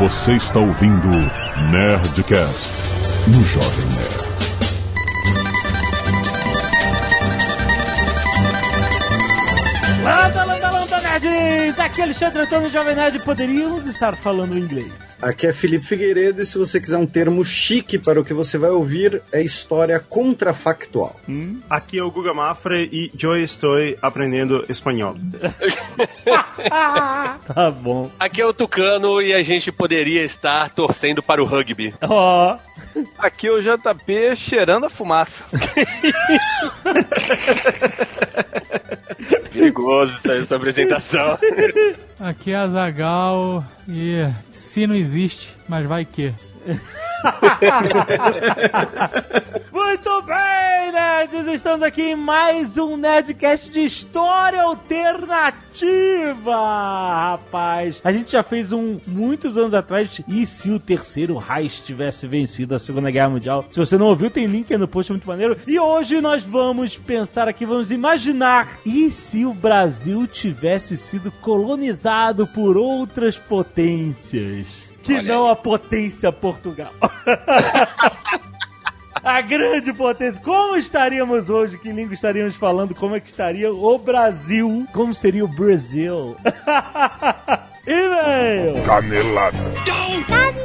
Você está ouvindo Nerdcast no Jovem Nerd. Landa, landa, landa, nerds! Aqui é Alexandre Antônio Jovem Nerd. Poderíamos estar falando inglês. Aqui é Felipe Figueiredo e se você quiser um termo chique para o que você vai ouvir, é história contrafactual. Hum? Aqui é o Guga Mafra e eu estou aprendendo espanhol. tá bom. Aqui é o Tucano e a gente poderia estar torcendo para o rugby. Ó. Oh. Aqui é o JP cheirando a fumaça. Perigoso essa apresentação. Aqui é a Zagal e se não existe, mas vai que. Muito bem, nerds! Estamos aqui em mais um Nerdcast de história alternativa, rapaz. A gente já fez um muitos anos atrás. E se o terceiro Reich tivesse vencido a Segunda Guerra Mundial? Se você não ouviu, tem link aí no post muito maneiro. E hoje nós vamos pensar aqui, vamos imaginar. E se o Brasil tivesse sido colonizado por outras potências? Que Olha não aí. a potência Portugal. a grande potência. Como estaríamos hoje? Que língua estaríamos falando? Como é que estaria o Brasil? Como seria o Brasil? E-mail! Canelada! Canelada!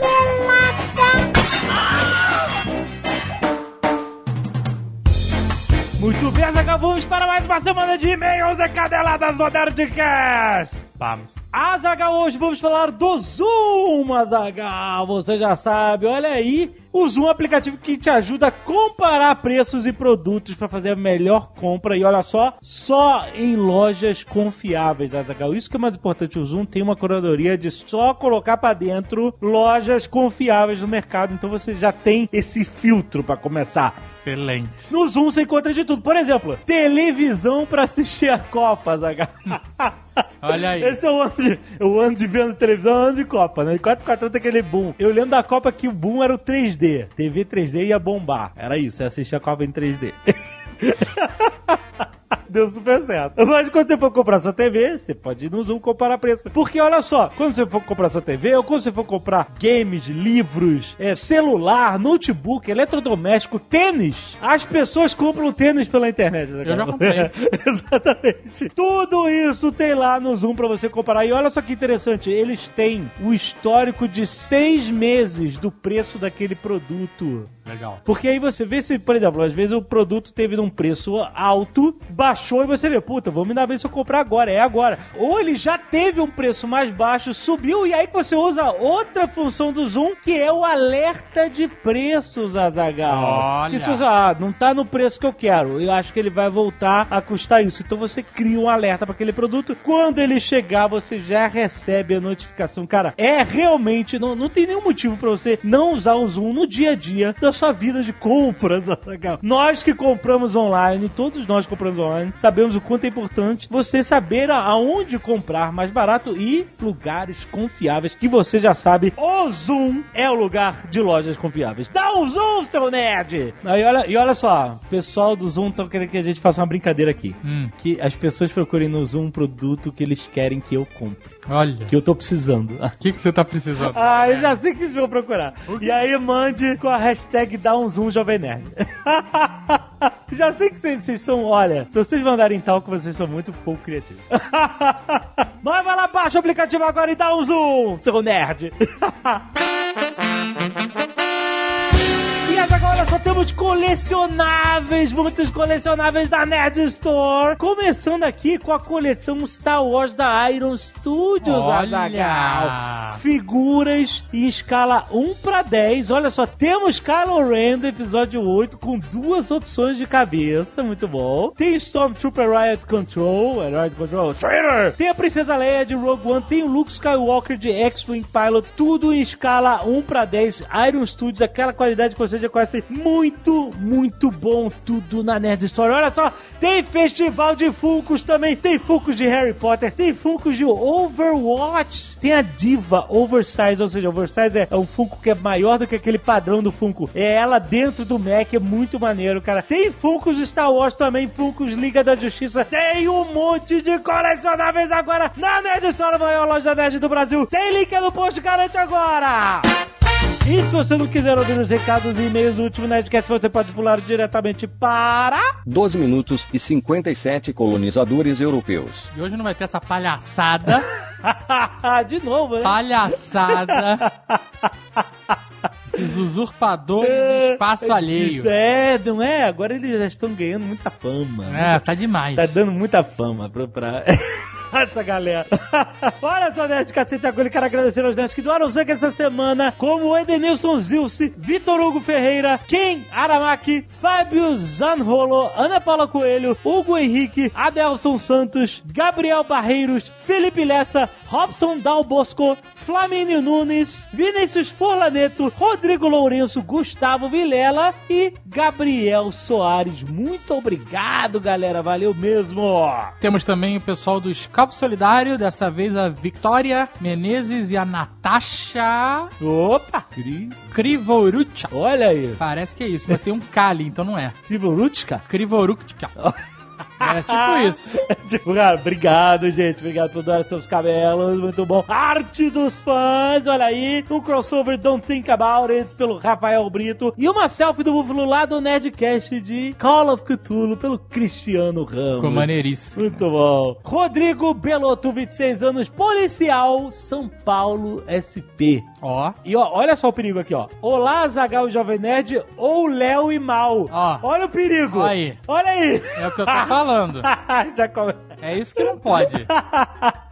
Muito bem, acabamos para mais uma semana de e-mails e caneladas do Nerdcast! Vamos. Azagal, hoje vamos falar do Zoom, Azagal. Você já sabe, olha aí. O Zoom é um aplicativo que te ajuda a comparar preços e produtos para fazer a melhor compra. E olha só, só em lojas confiáveis, Azagal. Isso que é mais importante. O Zoom tem uma curadoria de só colocar para dentro lojas confiáveis no mercado. Então você já tem esse filtro para começar. Excelente. No Zoom você encontra de tudo. Por exemplo, televisão para assistir a Copa, Azagal. Olha aí. Esse é o ano de, o ano de vendo televisão, é o ano de Copa, né? 4 4 tem aquele boom. Eu lembro da Copa que o boom era o 3D. TV 3D ia bombar. Era isso, você assistia a Copa em 3D. deu super certo. Mas quando você for comprar sua TV, você pode ir no Zoom comparar preço. Porque olha só, quando você for comprar sua TV, ou quando você for comprar games, livros, é, celular, notebook, eletrodoméstico, tênis, as pessoas compram tênis pela internet. Né, Eu já comprei. Exatamente. Tudo isso tem lá no Zoom pra você comparar. E olha só que interessante, eles têm o histórico de seis meses do preço daquele produto. Legal. Porque aí você vê se, por exemplo, às vezes o produto teve num preço alto, baixou e você vê, puta, vou me dar bem se eu comprar agora, é agora. Ou ele já teve um preço mais baixo, subiu, e aí você usa outra função do Zoom, que é o alerta de preços, Azagal. Você, ah, não tá no preço que eu quero, eu acho que ele vai voltar a custar isso. Então você cria um alerta para aquele produto. Quando ele chegar, você já recebe a notificação. Cara, é realmente, não, não tem nenhum motivo para você não usar o Zoom no dia a dia da sua vida de compras. Nós que compramos online, todos nós compramos online, sabemos o quanto é importante você saber aonde comprar mais barato e lugares confiáveis que você já sabe. O Zoom é o lugar de lojas confiáveis. Dá um zoom, seu nerd! Aí olha, e olha só, o pessoal do Zoom estão querendo que a gente faça uma brincadeira aqui. Hum. Que as pessoas procurem no Zoom um produto que eles querem que eu compre. Olha. Que eu tô precisando. O que, que você tá precisando? Ah, eu já sei que vocês vão procurar. E aí mande com a hashtag dá um zoom Jovem Nerd. já sei que vocês, vocês são, olha, se vocês mandarem tal que vocês são muito pouco criativos. Mas vai lá, baixa o aplicativo agora e dá um zoom, seu nerd. Só temos colecionáveis, muitos colecionáveis da Nerd Store. Começando aqui com a coleção Star Wars da Iron Studios, Olha! Azaghal. Figuras em escala 1 para 10. Olha só, temos Kylo Ren do episódio 8 com duas opções de cabeça, muito bom. Tem Stormtrooper Riot Control, Riot Control, Traitor. Tem a Princesa Leia de Rogue One, tem o Luke Skywalker de X-Wing Pilot, tudo em escala 1 para 10. Iron Studios, aquela qualidade que você já conhece muito, muito bom tudo na Nerd Story. Olha só, tem festival de Funkos também, tem Funkos de Harry Potter, tem Funkos de Overwatch, tem a diva Oversize, ou seja, Oversize é, é um Funko que é maior do que aquele padrão do Funko. É ela dentro do Mac, é muito maneiro, cara. Tem Funkos Star Wars também, Funkos Liga da Justiça, tem um monte de colecionáveis agora na Nerd Store, a maior loja nerd do Brasil. Tem link no post, garante agora! E se você não quiser ouvir os recados e e-mails do último Nerdcast, você pode pular diretamente para... 12 minutos e 57 colonizadores europeus. E hoje não vai ter essa palhaçada. de novo, né? palhaçada. Esses usurpadores do espaço alheio. É, não é? Agora eles já estão ganhando muita fama. É, tá demais. Tá dando muita fama pra... pra... Essa galera. Olha só, Nerd Cacete Agulha, quero agradecer aos nerds que doaram sangue essa semana, como Edenilson Zilce, Vitor Hugo Ferreira, Ken Aramaki, Fábio Zanrolo, Ana Paula Coelho, Hugo Henrique, Adelson Santos, Gabriel Barreiros, Felipe Lessa, Robson Dal Bosco, Flamínio Nunes, Vinícius Forlaneto, Rodrigo Lourenço, Gustavo Vilela e Gabriel Soares. Muito obrigado, galera. Valeu mesmo. Temos também o pessoal do Scalpo Solidário, dessa vez a Victoria Menezes e a Natasha Opa! Cri... Krivorucha. Olha aí. Parece que é isso, mas tem um Kali, então não é. Krivorutka? Krivorucha. É tipo isso. tipo, cara, obrigado, gente. Obrigado por doar seus cabelos. Muito bom. Arte dos fãs, olha aí. Um crossover Don't Think About It pelo Rafael Brito. E uma selfie do Búfalo lá do Nerdcast de Call of Cthulhu pelo Cristiano Ramos. Ficou maneiríssimo. Muito bom. Rodrigo Belotto, 26 anos, policial, São Paulo, SP. Ó. E ó, olha só o perigo aqui, ó. Olá, Zagal Jovem Nerd ou Léo e Mal. Ó. Olha o perigo. Olha aí. Olha aí. É o que eu tô falando. Já come... É isso que não pode.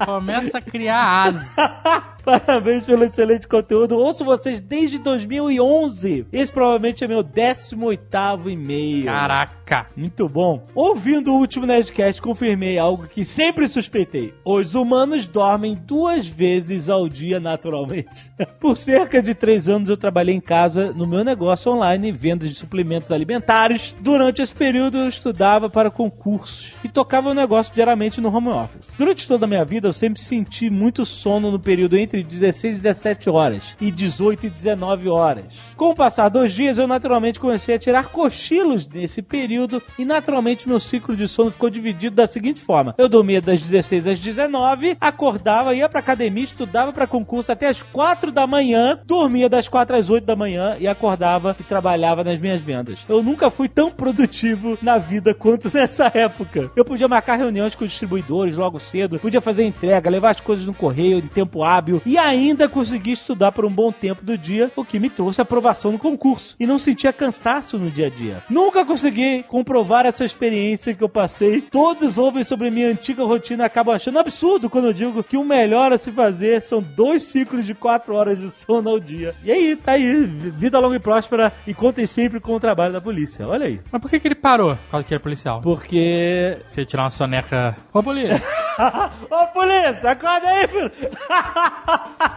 Começa a criar asa. Parabéns pelo excelente conteúdo. Ouço vocês desde 2011. Esse provavelmente é meu 18º e-mail. Caraca. Muito bom. Ouvindo o último Nerdcast, confirmei algo que sempre suspeitei. Os humanos dormem duas vezes ao dia naturalmente. Por cerca de três anos eu trabalhei em casa no meu negócio online, venda de suplementos alimentares. Durante esse período eu estudava para concursos e tocava o negócio diariamente no home office. Durante toda a minha vida eu sempre senti muito sono no período entre 16 e 17 horas e 18 e 19 horas. Com o passar dos dias eu naturalmente comecei a tirar cochilos nesse período e naturalmente meu ciclo de sono ficou dividido da seguinte forma: eu dormia das 16 às 19, acordava, ia pra academia, estudava para concurso até as 4 da manhã, dormia das 4 às 8 da manhã e acordava e trabalhava nas minhas vendas. Eu nunca fui tão produtivo na vida quanto nessa época. Eu podia marcar reuniões com distribuidores logo cedo, podia fazer entrega, levar as coisas no correio em tempo hábil e ainda consegui estudar por um bom tempo do dia, o que me trouxe aprovação no concurso e não sentia cansaço no dia a dia. Nunca consegui comprovar essa experiência que eu passei. Todos ouvem sobre minha antiga rotina e acabam achando absurdo quando eu digo que o melhor a se fazer são dois ciclos de quatro horas de sono ao dia. E aí, tá aí, vida longa e próspera e contem sempre com o trabalho da polícia. Olha aí. Mas por que, que ele parou? Por causa que era policial. Porque. Você tirar uma soneca. Ô, polícia! Ô, polícia, acorda aí, filho!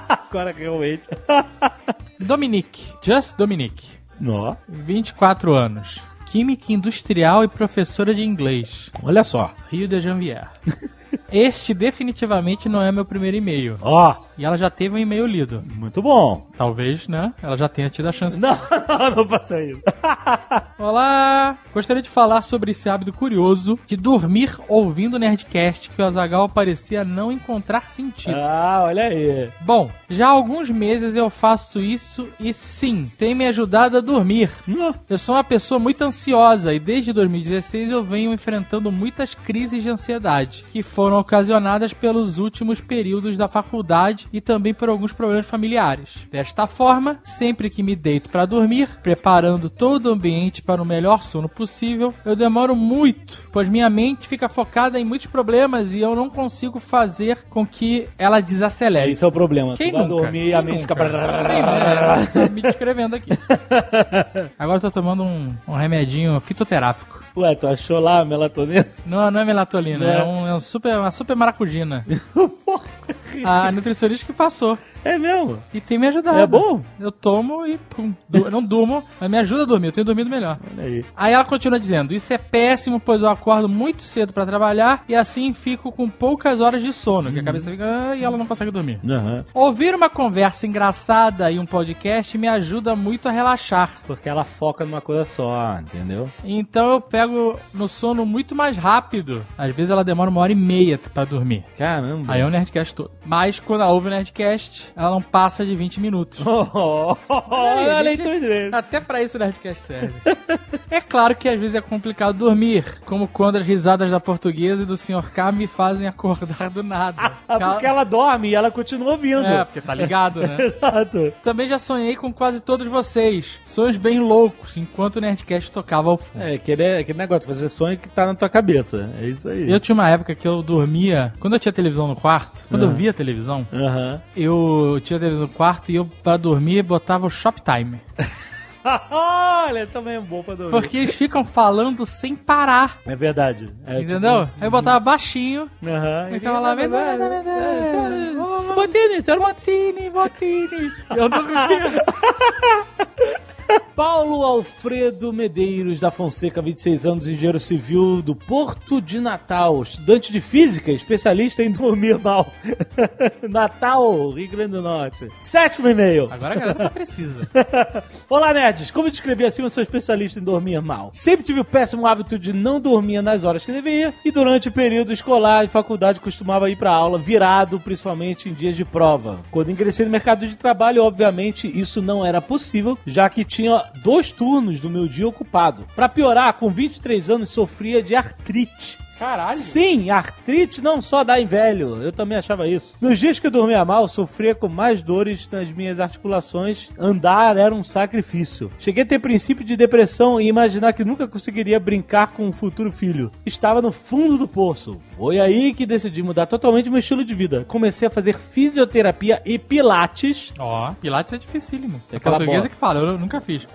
Agora realmente. Dominique. Just Dominique. Nó. 24 anos. Química industrial e professora de inglês. Olha só. Rio de Janvier. Este definitivamente não é meu primeiro e-mail. Ó. E ela já teve um e-mail lido. Muito bom. Talvez, né? Ela já tenha tido a chance. Não, não, não faça isso. Olá! Gostaria de falar sobre esse hábito curioso de dormir ouvindo o Nerdcast que o Azagal parecia não encontrar sentido. Ah, olha aí. Bom, já há alguns meses eu faço isso e sim, tem me ajudado a dormir. Eu sou uma pessoa muito ansiosa e desde 2016 eu venho enfrentando muitas crises de ansiedade que foram ocasionadas pelos últimos períodos da faculdade e também por alguns problemas familiares. Desta forma, sempre que me deito para dormir, preparando todo o ambiente para o melhor sono possível, eu demoro muito, pois minha mente fica focada em muitos problemas e eu não consigo fazer com que ela desacelere. Esse é o problema. Quem tu nunca? dormir Quem a mente fica... Né? Me descrevendo aqui. Agora eu tô tomando um, um remedinho fitoterápico. Ué, tu achou lá a melatonina? Não, não é melatonina, é? é, um, é um super, uma super maracujina. A nutricionista que passou. É mesmo? E tem me ajudado. É bom? Eu tomo e pum. Du- Eu não durmo, mas me ajuda a dormir. Eu tenho dormido melhor. Olha aí. Aí ela continua dizendo: Isso é péssimo, pois eu acordo muito cedo pra trabalhar e assim fico com poucas horas de sono, que a cabeça fica "Ah", e ela não consegue dormir. Aham. Ouvir uma conversa engraçada e um podcast me ajuda muito a relaxar. Porque ela foca numa coisa só, entendeu? Então eu pego no sono muito mais rápido. Às vezes ela demora uma hora e meia pra dormir. Caramba. Aí é o Nerdcast todo. Mas quando ela ouve o Nerdcast, ela não passa de 20 minutos. Oh, olha a leitura dele. Até pra isso o Nerdcast serve. é claro que às vezes é complicado dormir, como quando as risadas da portuguesa e do Sr. K me fazem acordar do nada. Ah, porque ela dorme e ela continua ouvindo. É, porque tá ligado, né? Exato. Também já sonhei com quase todos vocês. Sonhos bem loucos, enquanto o Nerdcast tocava ao fundo. É, aquele, aquele negócio, fazer sonho que tá na tua cabeça. É isso aí. Eu tinha uma época que eu dormia. Quando eu tinha televisão no quarto, quando eu Ah. via televisão, Aham. eu tinha televisão no quarto e eu, pra dormir, botava o Shoptime. Olha, também é bom pra dormir. Porque eles ficam falando sem parar. É verdade. É, entendeu? tipo- Aí eu botava baixinho. Aham. Ficava lá, vendo, vendo. Botini, senhor Botini, Botini. Eu dormia. Paulo Alfredo Medeiros da Fonseca, 26 anos, engenheiro civil do Porto de Natal, estudante de física, especialista em dormir mal. Natal, Rio Grande do Norte. Sétimo e-mail. Agora a galera tá precisa. Olá, nerds! Como eu descrevi acima, eu sou especialista em dormir mal. Sempre tive o péssimo hábito de não dormir nas horas que deveria e durante o período escolar e faculdade costumava ir pra aula virado, principalmente em dias de prova. Quando ingressei no mercado de trabalho, obviamente, isso não era possível, já que tinha dois turnos do meu dia ocupado. Pra piorar, com 23 anos sofria de artrite. Caralho. Sim, artrite não só dá em velho. Eu também achava isso. Nos dias que eu dormia mal, sofria com mais dores nas minhas articulações. Andar era um sacrifício. Cheguei a ter princípio de depressão e imaginar que nunca conseguiria brincar com um futuro filho. Estava no fundo do poço. Foi aí que decidi mudar totalmente meu estilo de vida. Comecei a fazer fisioterapia e pilates. Ó, Pilates é dificílimo. É Aquela portuguesa bola. que fala, eu nunca fiz.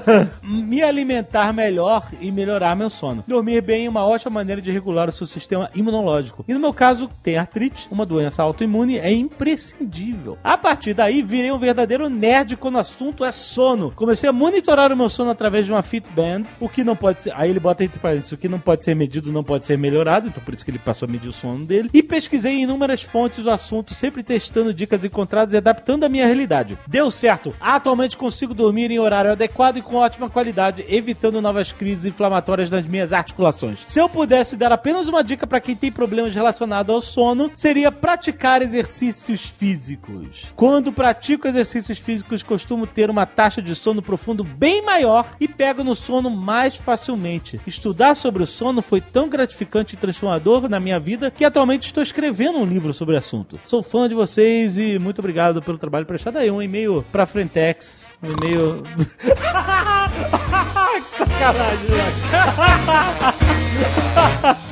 me alimentar melhor e melhorar meu sono. Dormir bem é uma ótima maneira de regular o seu sistema imunológico. E no meu caso, tem artrite, uma doença autoimune, é imprescindível. A partir daí, virei um verdadeiro nerd quando o assunto é sono. Comecei a monitorar o meu sono através de uma Fitband, o que não pode ser. Aí ele bota entre parênteses, o que não pode ser medido não pode ser melhorado, então por isso que ele passou a medir o sono dele. E pesquisei em inúmeras fontes o assunto, sempre testando dicas encontradas e adaptando a minha realidade. Deu certo. Atualmente consigo dormir em horário adequado e com ótima qualidade, evitando novas crises inflamatórias nas minhas articulações. Se eu pudesse dar apenas uma dica para quem tem problemas relacionados ao sono, seria praticar exercícios físicos. Quando pratico exercícios físicos, costumo ter uma taxa de sono profundo bem maior e pego no sono mais facilmente. Estudar sobre o sono foi tão gratificante e transformador na minha vida que atualmente estou escrevendo um livro sobre o assunto. Sou fã de vocês e muito obrigado pelo trabalho prestado aí. Um e-mail pra Frentex. Um e-mail. que sacanagem,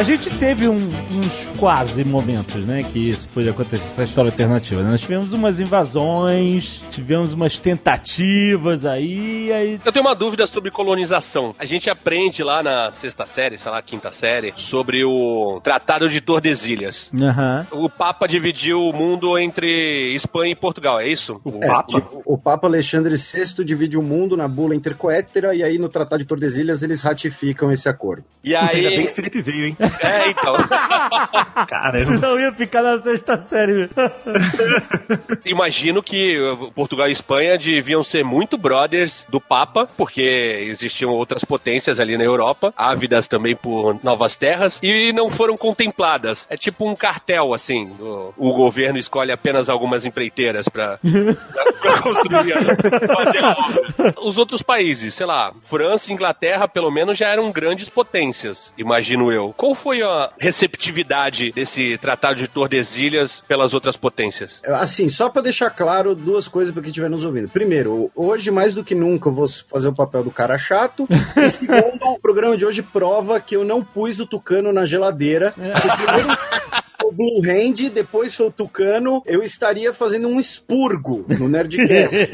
A gente teve um- uns quase momentos, né? Que isso pode acontecer, essa história alternativa. né? Nós tivemos umas invasões, tivemos umas tentativas aí, aí. Eu tenho uma dúvida sobre colonização. A gente aprende lá na sexta série, sei lá, quinta série, sobre o Tratado de Tordesilhas. Aham. O Papa dividiu o mundo entre Espanha e Portugal, é isso? O É, Papa? tipo, o Papa Alexandre VI divide o mundo na bula intercoétera e aí no Tratado de Tordesilhas eles ratificam esse acordo. E Putz, ainda bem aí. que Felipe veio, hein? É, então. Caramba. Senão ia ficar na sexta série. Imagino que Portugal e Espanha deviam ser muito brothers do Papa, porque existiam outras potências ali na Europa, ávidas também por novas terras, e não foram contempladas. É tipo um cartel, assim. O, o governo escolhe apenas algumas empreiteiras pra, pra, pra construir, fazer a obra. Os outros países, sei lá, França e Inglaterra, pelo menos, já eram grandes potências, imagino eu. Qual foi a receptividade desse Tratado de Tordesilhas pelas outras potências? Assim, só pra deixar claro duas coisas pra quem estiver nos ouvindo. Primeiro, hoje mais do que nunca eu vou fazer o papel do cara chato. E segundo, o programa de hoje prova que eu não pus o tucano na geladeira. O primeiro, Blue Hand, depois foi o Tucano, eu estaria fazendo um expurgo no Nerdcast.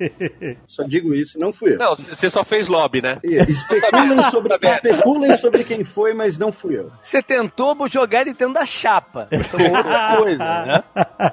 só digo isso, não fui eu. Não, você só fez lobby, né? Especulem sobre, especulem sobre quem foi, mas não fui eu. Você tentou jogar ele dentro da chapa. Foi outra coisa, né?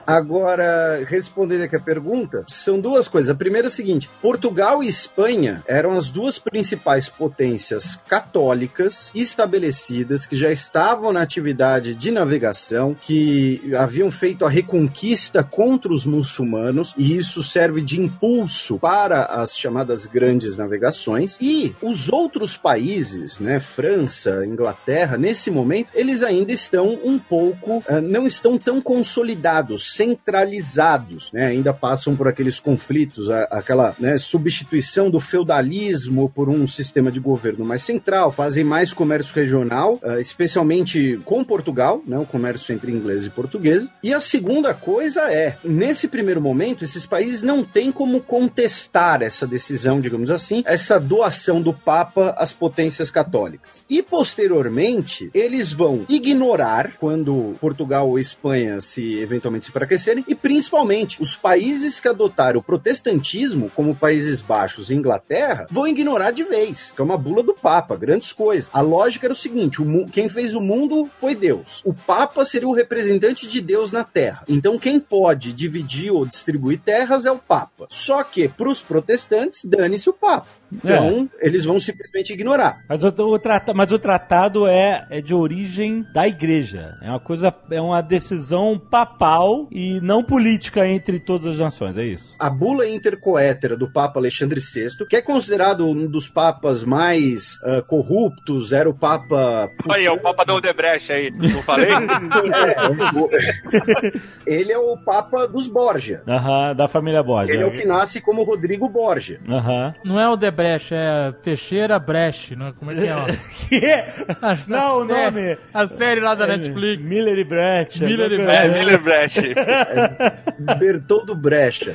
Agora, respondendo aqui a pergunta, são duas coisas. A primeira é o seguinte: Portugal e Espanha eram as duas principais potências católicas estabelecidas que já estavam na atividade de navegação, que haviam feito a reconquista contra os muçulmanos, e isso serve de impulso para as chamadas grandes navegações. E os outros países, né, França, Inglaterra, nesse momento, eles ainda estão um pouco, uh, não estão tão consolidados, centralizados, né, ainda passam por aqueles conflitos, a, aquela né, substituição do feudalismo por um sistema de governo mais central, fazem mais comércio regional, uh, especialmente com Portugal, né, o comércio entre inglês e português. E a segunda coisa é, nesse primeiro momento, esses países não têm como contestar essa decisão, digamos assim, essa doação do Papa às potências católicas. E posteriormente, eles vão ignorar quando Portugal ou Espanha se eventualmente se enfraquecerem e principalmente os países que adotaram o protestantismo, como Países Baixos e Inglaterra, vão ignorar de vez, que é uma bula do Papa, grandes coisas. A lógica era o seguinte: o quem fez o mundo foi Deus. O Papa seria o representante de Deus na Terra. Então quem pode dividir ou distribuir terras é o Papa. Só que para os protestantes, dane-se o Papa. Então, é. eles vão simplesmente ignorar. Mas o, o, trata, mas o tratado é, é de origem da igreja. É uma coisa, é uma decisão papal e não política entre todas as nações, é isso. A bula intercoétera do Papa Alexandre VI, que é considerado um dos papas mais uh, corruptos, era o Papa. Aí, é o Papa do Odebrecht aí, não falei? é, ele é o Papa dos Borgia. Aham, da família Borgia. Ele é o que nasce como Rodrigo Borgia. Aham. Não é o Odebrecht Brecht, é Teixeira Brecht, não é? Como é que é? Ó? que? Não, o nome. A série lá da é, Netflix. Miller e Brecht. Miller e Brecht. É, Miller Brecht. É, Bertoldo Brecht.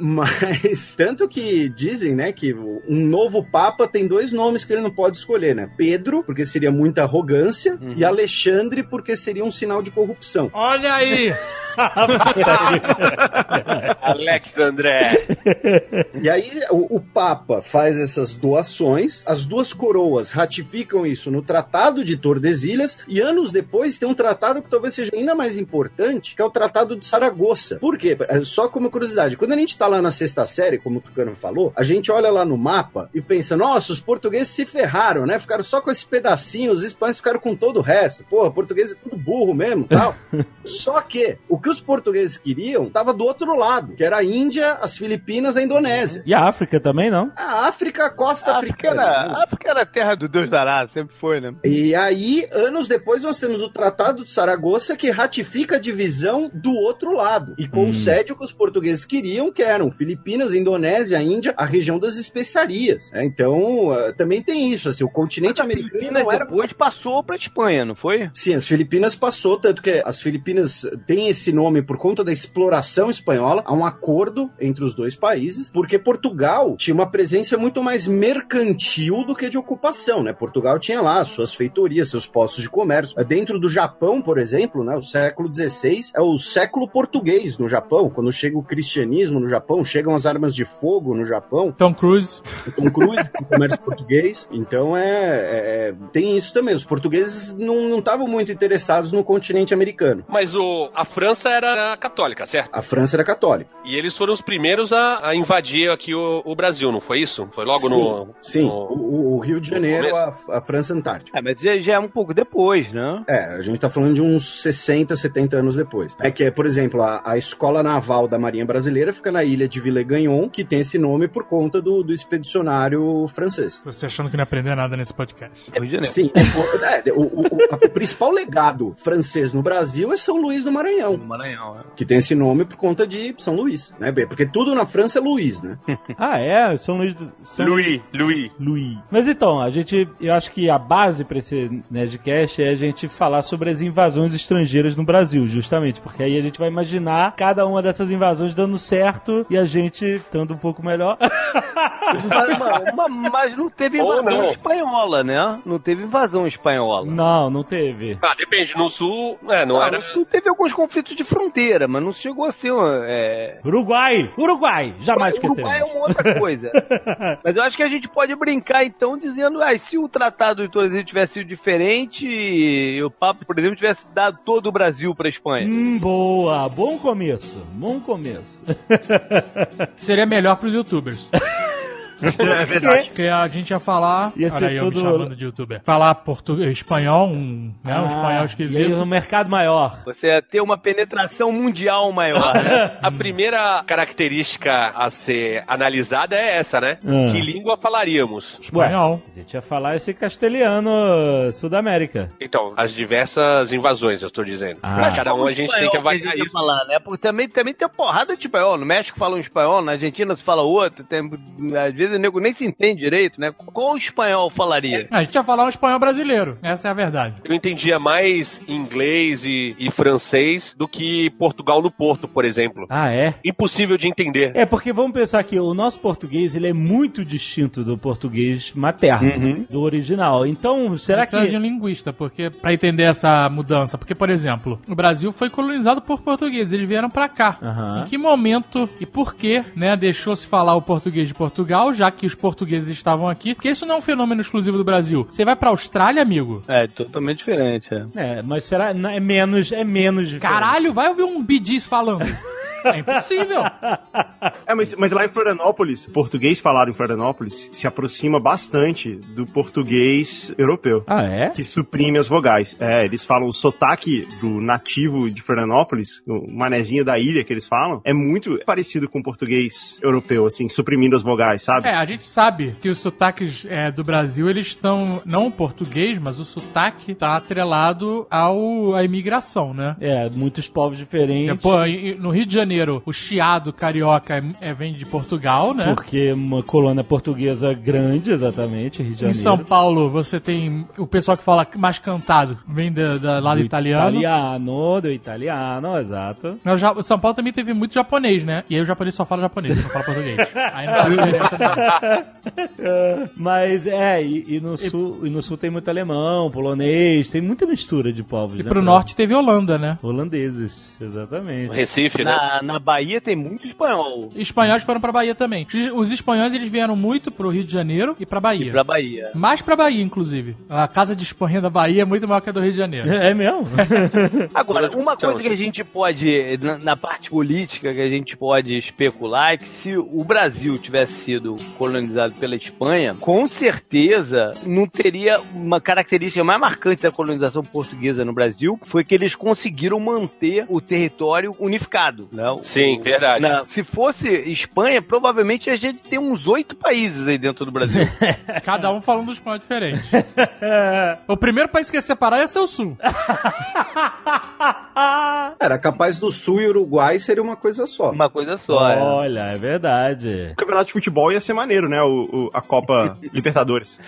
Mas, tanto que dizem, né, que um novo Papa tem dois nomes que ele não pode escolher, né? Pedro, porque seria muita arrogância, uhum. e Alexandre, porque seria um sinal de corrupção. Olha aí! Alexandre. E aí, o, o Papa Papa faz essas doações, as duas coroas ratificam isso no Tratado de Tordesilhas e anos depois tem um tratado que talvez seja ainda mais importante, que é o Tratado de Saragoça. Por quê? É, só como curiosidade, quando a gente tá lá na sexta série, como o Tucano falou, a gente olha lá no mapa e pensa, nossa, os portugueses se ferraram, né? Ficaram só com esse pedacinho, os espanhóis ficaram com todo o resto. Porra, português é tudo burro mesmo, tal. só que o que os portugueses queriam tava do outro lado, que era a Índia, as Filipinas, a Indonésia. E a África também, não? A África, a costa a africana. Era, a África era a terra do Deus dará, sempre foi, né? E aí, anos depois, nós temos o Tratado de Saragoça que ratifica a divisão do outro lado e concede hum. o que os portugueses queriam, que eram Filipinas, Indonésia, Índia, a região das especiarias. É, então, uh, também tem isso, assim, o continente americano Filipinas não era... depois passou para Espanha, não foi? Sim, as Filipinas passou, tanto que as Filipinas têm esse nome por conta da exploração espanhola, há um acordo entre os dois países, porque Portugal tinha uma presença muito mais mercantil do que de ocupação, né? Portugal tinha lá suas feitorias, seus postos de comércio. Dentro do Japão, por exemplo, né? O século XVI é o século português no Japão. Quando chega o cristianismo no Japão, chegam as armas de fogo no Japão. Tom Cruise. Tom Cruise, o comércio português. Então é, é, tem isso também. Os portugueses não estavam muito interessados no continente americano. Mas o, a França era católica, certo? A França era católica. E eles foram os primeiros a, a invadir aqui o, o Brasil, não foi isso? Foi logo sim, no. Sim, no, o, o, Rio de Janeiro, a, a, França Antártica. É, mas já, já, é um pouco depois, né? É, a gente tá falando de uns 60, 70 anos depois. É que, por exemplo, a, a Escola Naval da Marinha Brasileira fica na ilha de Villegagnon, que tem esse nome por conta do, do expedicionário francês. Você achando que não aprendeu nada nesse podcast. Rio de Janeiro. Sim, é, o, o, o, o principal legado francês no Brasil é São Luís do Maranhão. Maranhão. é. Que tem esse nome por conta de São Luís, né? Porque tudo na França é Luís, né? Ah, é? São Luís. do- São Louis, Louis. Luís. Mas então, a gente, eu acho que a base pra esse Nerdcast é a gente falar sobre as invasões estrangeiras no Brasil, justamente, porque aí a gente vai imaginar cada uma dessas invasões dando certo e a gente estando um pouco melhor. Mas, mas- mas- mas não teve invasão não. espanhola, né? Não teve invasão espanhola. não, não teve. Ah, depende. No sul, é, não Ah, era. no sul teve alguns conflitos de fronteira, mas não chegou a ser uma, é... Uruguai! Uruguai! Jamais O Uruguai é esqueceremos. uma outra coisa. Mas eu acho que a gente pode brincar então dizendo, ah, se o Tratado de Tordesilhas tivesse sido diferente e o Papa, por exemplo, tivesse dado todo o Brasil pra Espanha. Hum, boa! Bom começo. Bom começo. Seria melhor pros youtubers. É verdade. Porque a gente ia falar. Ia olha ser aí, eu me tudo- chamando de youtuber. Falar português, espanhol, um, né, um Ah, espanhol E aí, esquisito. no mercado maior. Você ia ter uma penetração mundial maior, né? A primeira característica a ser analisada é essa, né? Hum. Que língua falaríamos? Espanhol. A gente ia falar esse castelhano Sudamérica. Então, as diversas invasões, eu estou dizendo. Ah. Pra cada um a gente tem que avaliar ia isso. falar, né? Porque também, também tem porrada de espanhol. No México fala um espanhol, na Argentina se fala outro. Tem, às vezes o nego nem se entende direito, né? Qual espanhol falaria? A gente ia falar um espanhol brasileiro. Essa é a verdade. Eu entendia mais inglês e, e francês do que Portugal no Porto, por exemplo. Ah, é? Impossível de entender. É, porque vamos pensar que o nosso português ele é muito distinto do português materno, do original. Então, será de que. um linguista, porque para entender essa mudança, porque por exemplo, o Brasil foi colonizado por portugueses, eles vieram pra cá. Aham. Em que momento e por que, né, deixou-se falar o português de Portugal, já que os portugueses estavam aqui? Porque isso não é um fenômeno exclusivo do Brasil. Você vai pra Austrália, amigo? É, totalmente diferente, é. É, mas será. não, É menos. É menos diferente. Caralho, vai ouvir um bidis falando. É impossível. É, mas, mas lá em Florianópolis, o português falado em Florianópolis se aproxima bastante do português europeu. Ah, é? Que suprime as vogais. É, eles falam o sotaque do nativo de Florianópolis, o manezinho da ilha que eles falam, é muito parecido com o português europeu, assim, suprimindo as vogais, sabe? É, a gente sabe que os sotaques é, do Brasil, eles estão, não o português, mas o sotaque tá atrelado ao, à imigração, né? É, muitos povos diferentes. Pô, e- e no Rio de Janeiro, o chiado carioca é, é- vem de Portugal, né? Porque uma colônia portuguesa grande, exatamente, Rio de Em Janeiro. São Paulo, você tem o pessoal que fala mais cantado, vem da, da lado do italiano. Italiano, do italiano, exato. Mas Ja- São Paulo também teve muito japonês, né? E aí o japonês só fala japonês, não fala português. Aí não faz diferença não. Mas é, e, e no sul, e no sul tem muito alemão, polonês, tem muita mistura de povos. E né, pro cara? norte teve Holanda, né? Holandeses, exatamente. Recife, né? Na, na Bahia tem muito espanhol. Espanhóis foram pra Bahia também. Os- espanhóis, eles vieram muito pro Rio de Janeiro e pra Bahia. E pra Bahia. Mais pra Bahia, inclusive. A casa de Espanha da Bahia é muito maior que a do Rio de Janeiro. É mesmo? Agora, uma coisa que a gente pode, na, na parte política, que a gente pode especular é que se o Brasil tivesse sido colonizado pela Espanha, com certeza não teria uma característica mais marcante da colonização portuguesa no Brasil, foi que eles conseguiram manter o território unificado. Né? O- Sim, verdade. na- se fosse Espanha, provavelmente a gente tem uns oito países aí dentro do Brasil. Cada um falando um espanhol diferente. o primeiro país que ia separar ia ser o Sul. Era capaz do Sul e Uruguai seria uma coisa só. Uma coisa só. é. Olha, é verdade. O campeonato de futebol ia ser maneiro, né? O, o- a Copa Libertadores.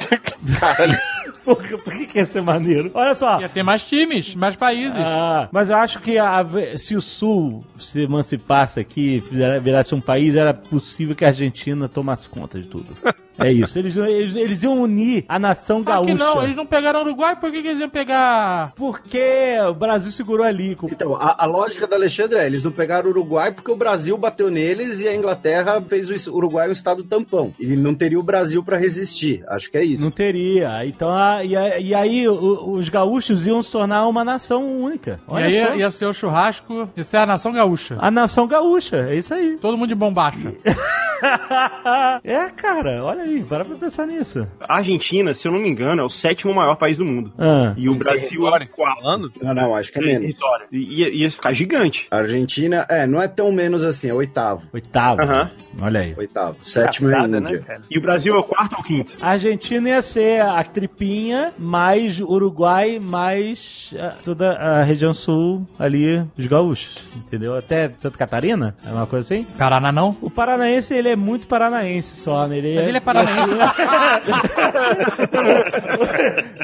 Porra, por que, que ia ser maneiro? Olha só. Ia ter mais times, mais países. Ah, mas eu acho que a- se o Sul se emancipasse aqui, virasse um país, era possível que a Argentina tomasse conta de tudo. É isso. Eles, eles, eles iam unir a nação Claro gaúcha. que não, eles não pegaram o Uruguai, por que, que eles iam pegar. Porque o Brasil segurou ali. com- Então, a, a lógica da Alexandre é, eles não pegaram o Uruguai porque o Brasil bateu neles e a Inglaterra fez o Uruguai um estado tampão. E não teria o Brasil pra resistir. Acho que é isso. Não teria. Então, a- e, a- e aí o- os gaúchos iam se tornar uma nação única. Olha e aí só. ia ser o churrasco, ia ser a nação gaúcha. A nação gaúcha, é isso aí. Todo mundo de bombacha. é, cara, olha aí, para pra pensar nisso. A Argentina, se eu não me engano, é o sétimo maior país do mundo. Ah. E o Brasil é. Falando? Não, não, acho que é menos. Ia, ia ficar gigante. A Argentina, é, não é tão menos assim, é oitavo. Oitavo. Aham. Olha aí. Oitavo. Sétimo é Índia. né? E o Brasil é o quarto ou quinto? A Argentina ia ser a tripinha, mais Uruguai, mais ah, toda a região sul ali, os gaúchos, entendeu? Até Santa Catarina, é uma coisa assim. Paraná não? O paranaense, ele é muito paranaense só, né? Ele Mas ele é paranaense.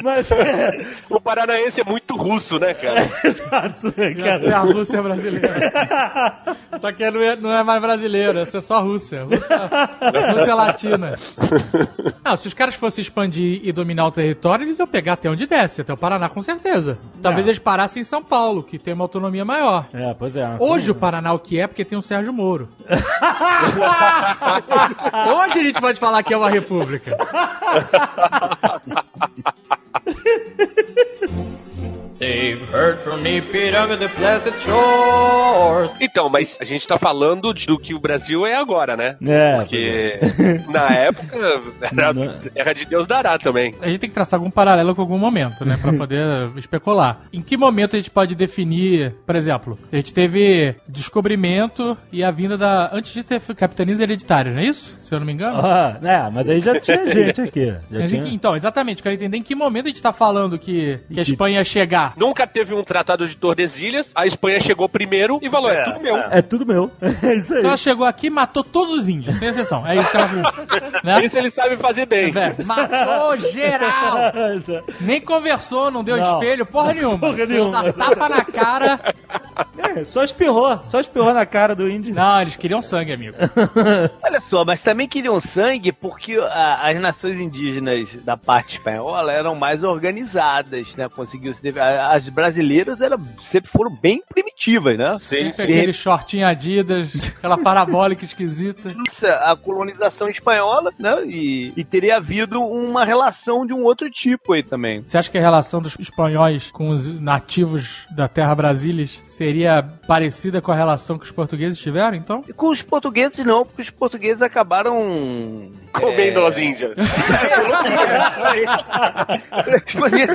Mas, O paranaense é muito russo, né, cara? exato, Ia ser a Rússia brasileira. Só que não é, não é mais brasileiro, ser só Rússia. Rússia, Rússia latina. Não, se os caras fossem expandir e dominar o território, eles iam pegar até onde desce, até o Paraná, com certeza. Talvez Não. eles parassem em São Paulo, que tem uma autonomia maior. É, pois é. Hoje o Paraná o que é, porque tem o Sérgio Moro. Hoje a gente pode falar que é uma república. They've heard from me, Piranga, the blessed shores. Então, mas a gente tá falando do que o Brasil é agora, né? É, Porque na época era Não. terra de Deus dará também. A gente tem que traçar algum paralelo com algum momento, né? Pra poder especular. Em que momento a gente pode definir, por exemplo, a gente teve descobrimento e a vinda da. Antes de ter capitanias hereditárias, não é isso? Se eu não me engano? Ah, é, mas aí já tinha gente aqui. Já tinha... que- Então, exatamente, quero entender em que momento a gente tá falando que, que a Espanha ia chegar. Nunca teve um tratado de Tordesilhas, a Espanha chegou primeiro e falou, é, tudo meu. É tudo meu. É isso aí. Então ela chegou aqui e matou todos os índios, sem exceção. É isso que ela viu. Né? Isso ele sabe fazer bem. Velho, matou geral! Nem conversou, não deu Não. espelho, porra nenhuma. Porra nenhuma. tapa na cara. É, só espirrou. Só espirrou na cara do índio. Não, eles queriam sangue, amigo. Olha só, mas também queriam sangue porque a- as nações indígenas da parte espanhola eram mais organizadas, né? Conseguiu se As brasileiras eram, sempre foram bem primitivas, né? Sim, Sempre aquele shortinho Adidas, aquela parabólica esquisita. A colonização espanhola, né? E, e teria havido uma relação de um outro tipo aí também. Você acha que a relação dos espanhóis com os nativos da terra Brasilis seria parecida com a relação que os portugueses tiveram, então? E com os portugueses não, porque os portugueses acabaram Comendo as índias.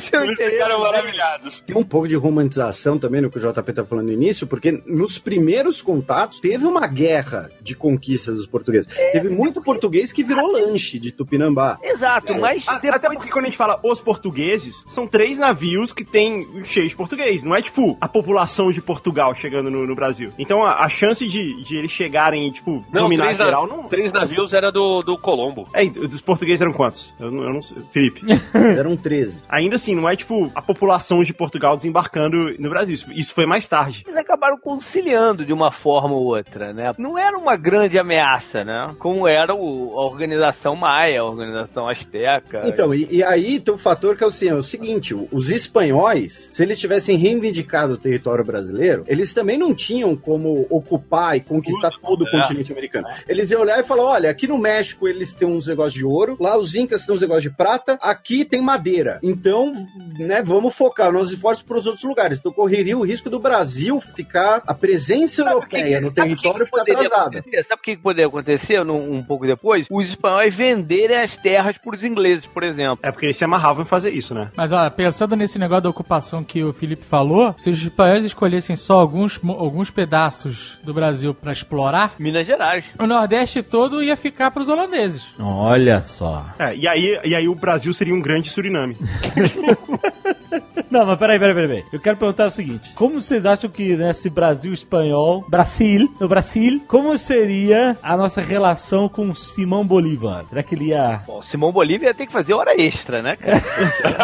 Ser um Ficaram maravilhados. Tem um pouco de romantização também no que o JP tá falando no início, porque nos primeiros contatos teve uma guerra de conquista dos portugueses. Teve muito português que virou lanche de Tupinambá. Exato, mas A- Até porque quando a gente fala os portugueses, são três navios que tem cheio de português. Não é tipo a população de Portugal chegando no, no Brasil. Então a, a chance de, de eles chegarem e, tipo, Não, dominar três, geral não. três navios era do, do Colombo. É, dos portugueses eram quantos? Eu não, eu não sei. Felipe. Eram 13. Ainda assim, não é tipo a população de Portugal desembarcando no Brasil. Isso, isso foi mais tarde. eles acabaram conciliando de uma forma ou outra, né? Não era uma grande ameaça, né? Como era o- a organização maia, a organização asteca. Então, e, e aí tem um fator que é o, assim, é o seguinte: os espanhóis, se eles tivessem reivindicado o território brasileiro, eles também não tinham como ocupar e conquistar todo o continente americano. Eles iam olhar e falar: olha, aqui no México eles têm uns negócios de ouro, lá os Incas têm uns negócios de prata, aqui tem madeira. Então, né, vamos focar nossos esforços para os outros lugares. Então, correria o risco do Brasil ficar, a presença europeia no Sabe o que território que ficar atrasada. acontecer? Sabe o que que poderia acontecer num- um pouco depois? Os espanhóis venderem as terras para os ingleses, por exemplo. É porque eles se amarravam em fazer isso, né? Mas olha, pensando nesse negócio da ocupação que o Felipe falou, se os espanhóis escolhessem só alguns, alguns pedaços do Brasil pra explorar, Minas Gerais. o Nordeste todo ia ficar pros holandeses. Olha só. É, e aí, e aí o Brasil seria um grande Suriname. Não, mas peraí, peraí, peraí. Eu quero perguntar o seguinte: como vocês acham que nesse Brasil espanhol, Brasil, no Brasil, como seria a nossa relação com Simão Bolívar? Será que ele ia. Bom, Simão Bolívar ia ter que fazer hora extra, né, cara?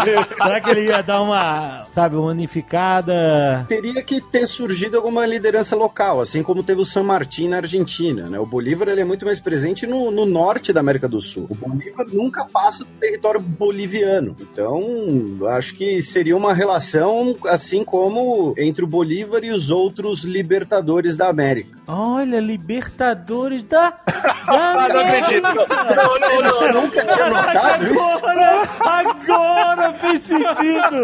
Será que ele ia dar uma, sabe, uma unificada? Teria que ter surgido alguma liderança local, assim como teve o San Martín na Argentina, né? O Bolívar ele é muito mais presente no, no norte da América do Sul. O Bolívar nunca passa do território boliviano. Então, eu acho que seria uma relação assim como entre o Bolívar e os outros libertadores da América. Olha, Libertadores da. da Não acredito. Não, não, não. Você nunca tinha notado isso? Agora, agora fez sentido!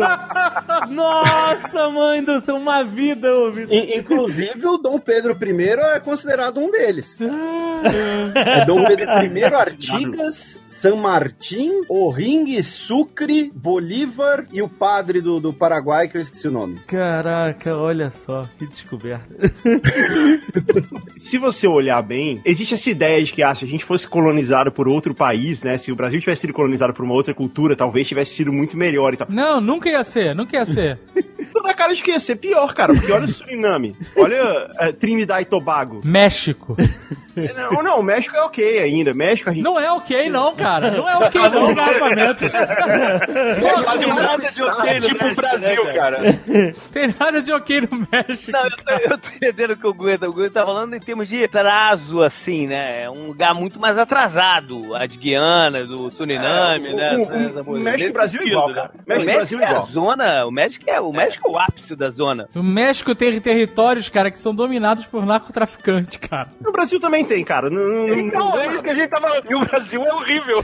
Nossa, mãe do céu, uma vida. In- Inclusive, o Dom Pedro I é considerado um deles. É Dom Pedro I, Artigas, San Martín, O'Ring, Sucre, Bolívar e o padre do, do Paraguai, que eu esqueci o nome. Caraca, olha só, que descoberta. Se você olhar bem, existe essa ideia de que, ah, se a gente fosse colonizado por outro país, né? Se o Brasil tivesse sido colonizado por uma outra cultura, talvez tivesse sido muito melhor e tal. Não, nunca ia ser, nunca ia ser. Tô na cara de que ia ser pior, cara, porque olha o Suriname, olha é, Trinidad e Tobago. México. Não, não, o México é ok ainda. México a gente. Não é ok, não, cara. Não é ok, não. É quase um nada de ok no tipo o México, Brasil, né, cara. Tem nada de ok no México. Não, eu tô, eu tô entendendo o que o tá, o Gui tá falando em termos de prazo, assim, né? É um lugar muito mais atrasado. As Guianas, o Suriname, É, né? o- o- Essa o coisa. México e o Brasil é sentido, igual, né? cara. O México e México Brasil é é a igual. zona, o México é, o México é o ápice da zona. O México tem territórios, cara, que são dominados por narcotraficantes, cara. O Brasil também tem, cara. Não- não- Então, é isso que a gente tava. E o Brasil é horrível.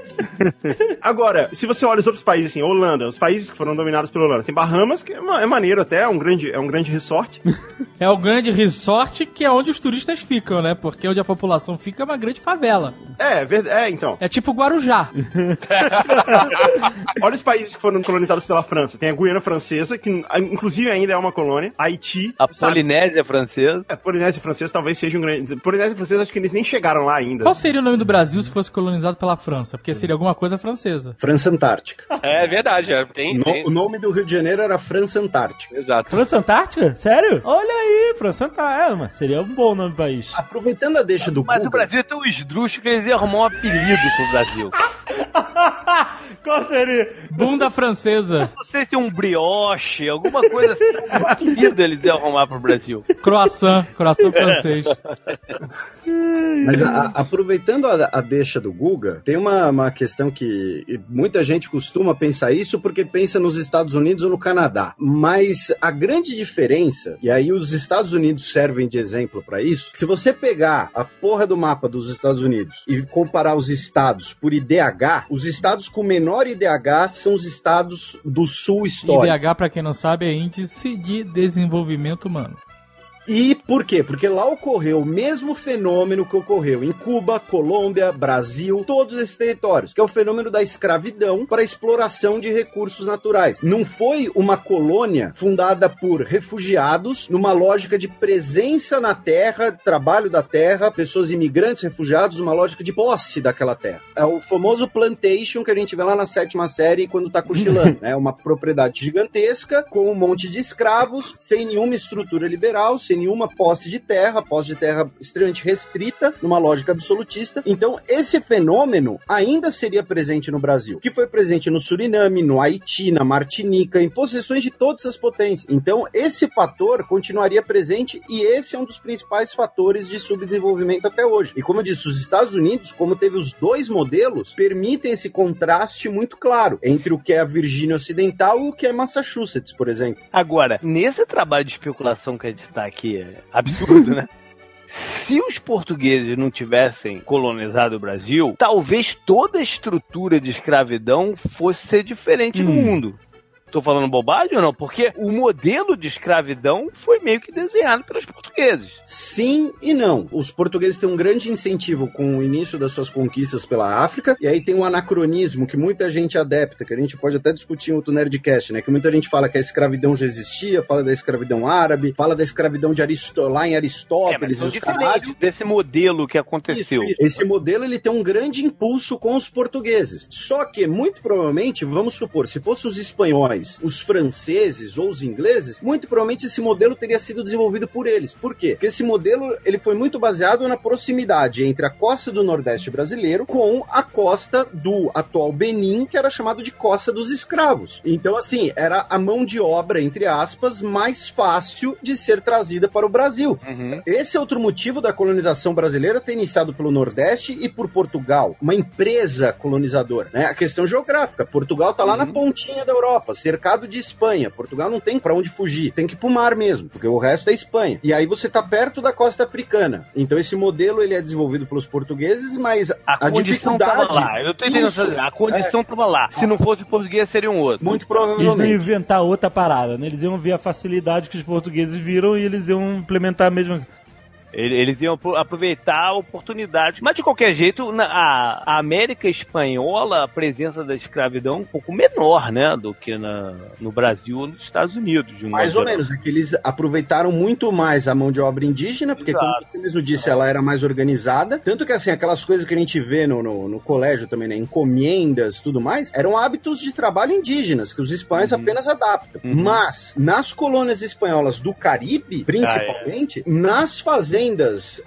Agora, se você olha os outros países, assim, Holanda, os países que foram dominados pela Holanda, tem Bahamas, que é, é maneiro até, é um grande, é um grande resort. É o grande resort que é onde os turistas ficam, né? Porque onde a população fica é uma grande favela. É, ver- é, então. É tipo Guarujá. Olha os países que foram colonizados pela França. Tem a Guiana Francesa, que inclusive ainda é uma colônia. Haiti. A sabe? Polinésia francesa. É, Polinésia Francesa talvez seja um grande. Polinésia Francesa, acho que eles nem chegaram lá ainda. Qual seria o nome do Brasil se fosse colonizado pela França? Porque seria alguma coisa francesa. França Antártica. É verdade, é. Tem, No- tem. o nome do Rio de Janeiro era França Antártica. Exato. França Antártica? Sério? Olha aí, França Antártica. É, seria um bom nome do país. Aproveitando a deixa do Mas o Brasil é tão esdrúxulo que eles iam arrumar um apelido pro Brasil. Qual seria? Bunda francesa. Não sei se um brioche, alguma coisa assim. Apelido eles iam arrumar pro Brasil. Croissant. Croissant francês. Mas a- a- aproveitando a, a deixa do Guga, tem uma, uma questão que muita gente costuma pensar isso porque pensa nos Estados Unidos ou no Canadá. Mas a grande diferença, e aí os Estados Unidos servem de exemplo para isso, se você pegar a porra do mapa dos Estados Unidos e comparar os estados por IDH, os estados com menor IDH são os estados do sul histórico. IDH, pra quem não sabe, é Índice de Desenvolvimento Humano. E por quê? Porque lá ocorreu o mesmo fenômeno que ocorreu em Cuba, Colômbia, Brasil, todos esses territórios, que é o fenômeno da escravidão para exploração de recursos naturais. Não foi uma colônia fundada por refugiados numa lógica de presença na terra, trabalho da terra, pessoas imigrantes, refugiados, uma lógica de posse daquela terra. É o famoso plantation que a gente vê lá na sétima série quando tá cochilando, né? Uma propriedade gigantesca com um monte de escravos, sem nenhuma estrutura liberal, sem nenhuma posse de terra, posse de terra extremamente restrita, numa lógica absolutista. Então, esse fenômeno ainda seria presente no Brasil, que foi presente no Suriname, no Haiti, na Martinica, em possessões de todas as potências. Então, esse fator continuaria presente e esse é um dos principais fatores de subdesenvolvimento até hoje. E como eu disse, os Estados Unidos, como teve os dois modelos, permitem esse contraste muito claro entre o que é a Virgínia Ocidental e o que é Massachusetts, por exemplo. Agora, nesse trabalho de especulação que a gente tá aqui, é absurdo, né? Se os portugueses não tivessem colonizado o Brasil, talvez toda a estrutura de escravidão fosse ser diferente no Hum. mundo. Tô falando bobagem ou não? Porque o modelo de escravidão foi meio que desenhado pelos portugueses. Sim e não. Os portugueses têm um grande incentivo com o início das suas conquistas pela África, e aí tem um anacronismo que muita gente adepta, que a gente pode até discutir em outro Nerdcast, né? Que muita gente fala que a escravidão já existia, fala da escravidão árabe, fala da escravidão de Aristó lá em É, Aristóteles, são os desse modelo que aconteceu. Isso. Esse modelo ele tem um grande impulso com os portugueses. Só que, muito provavelmente, vamos supor, se fossem os espanhóis, os franceses ou os ingleses, muito provavelmente esse modelo teria sido desenvolvido por eles. Por quê? Porque esse modelo ele foi muito baseado na proximidade entre a costa do Nordeste brasileiro com a costa do atual Benin, que era chamado de costa dos escravos. Então, assim, era a mão de obra, entre aspas, mais fácil de ser trazida para o Brasil. Uhum. Esse é outro motivo da colonização brasileira ter iniciado pelo Nordeste e por Portugal, uma empresa colonizadora, né? A questão geográfica. Portugal tá lá na pontinha da Europa, se cercado de Espanha. Portugal não tem pra onde fugir, tem que ir pro mar mesmo, porque o resto é Espanha. E aí você tá perto da costa africana. Então esse modelo ele é desenvolvido pelos portugueses, mas a, A, condição dificuldade tava lá. Eu tô entendendo. Isso. A condição tava lá. Se não fosse português, seria um outro. muito Eles não iam provavelmente. inventar outra parada, né? Eles iam ver a facilidade que os portugueses viram e eles iam implementar a mesma. Ele- Eles iam apro- aproveitar a oportunidade. Mas de qualquer jeito, na a, América Espanhola, a presença da escravidão é um pouco menor, né? Do que na, no Brasil ou nos Estados Unidos. de Mais ou menos, é que eles aproveitaram muito mais a mão de obra indígena, porque, como Exato. você mesmo disse, ela era mais organizada. Tanto que, assim, aquelas coisas que a gente vê no, no, no colégio também, né? Encomendas tudo mais, eram hábitos de trabalho indígenas, que os espanhóis apenas adaptam. Uhum. Mas, nas colônias espanholas do Caribe, principalmente, nas fazendas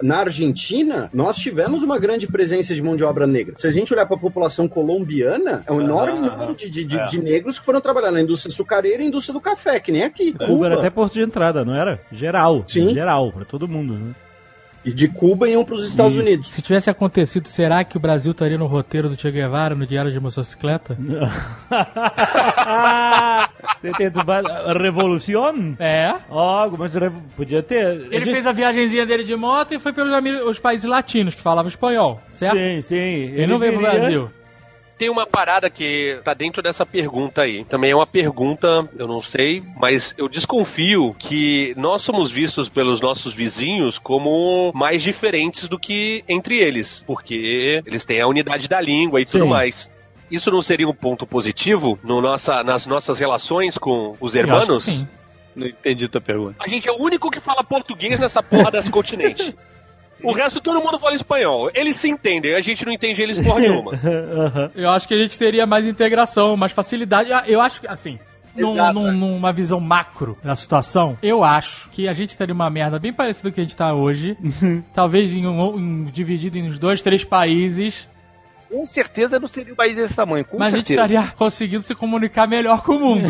na Argentina, nós tivemos uma grande presença de mão de obra negra. Se a gente olhar para a população colombiana, é um enorme número de, de, É. de negros que foram trabalhar na indústria açucareira e indústria do café, que nem aqui. Cuba era até porto de entrada, não era? Geral. Sim. Geral, pra todo mundo, né? E de Cuba iam para os Estados Isso. Unidos. Se tivesse acontecido, será que o Brasil estaria no roteiro do Che Guevara no Diário de Motocicleta? Revolução? É. Ó, mas revo- podia ter. Ele fez a viagenzinha dele de moto e foi pelos ami- os países latinos que falavam espanhol, certo? Sim, sim. Ele, não veio pro viria- Brasil. Tem uma parada que tá dentro dessa pergunta aí. Também é uma pergunta, eu não sei, mas eu desconfio que nós somos vistos pelos nossos vizinhos como mais diferentes do que entre eles, porque eles têm a unidade da língua e tudo Sim. mais. Isso não seria um ponto positivo no nossa, nas nossas relações com os sim. Não entendi tua pergunta. A gente é o único que fala português nessa porra desse continente. O resto todo mundo fala espanhol. Eles se entendem, a gente não entende eles porra nenhuma. Aham. Eu acho que a gente teria mais integração, mais facilidade. Eu acho que, assim, num- num- é. numa visão macro da situação, eu acho que a gente teria uma merda bem parecida com o que a gente tá hoje. talvez em um- em- dividido em uns dois, três países. Com certeza não seria um país desse tamanho. Com mas a gente certeza. estaria conseguindo se comunicar melhor com o mundo.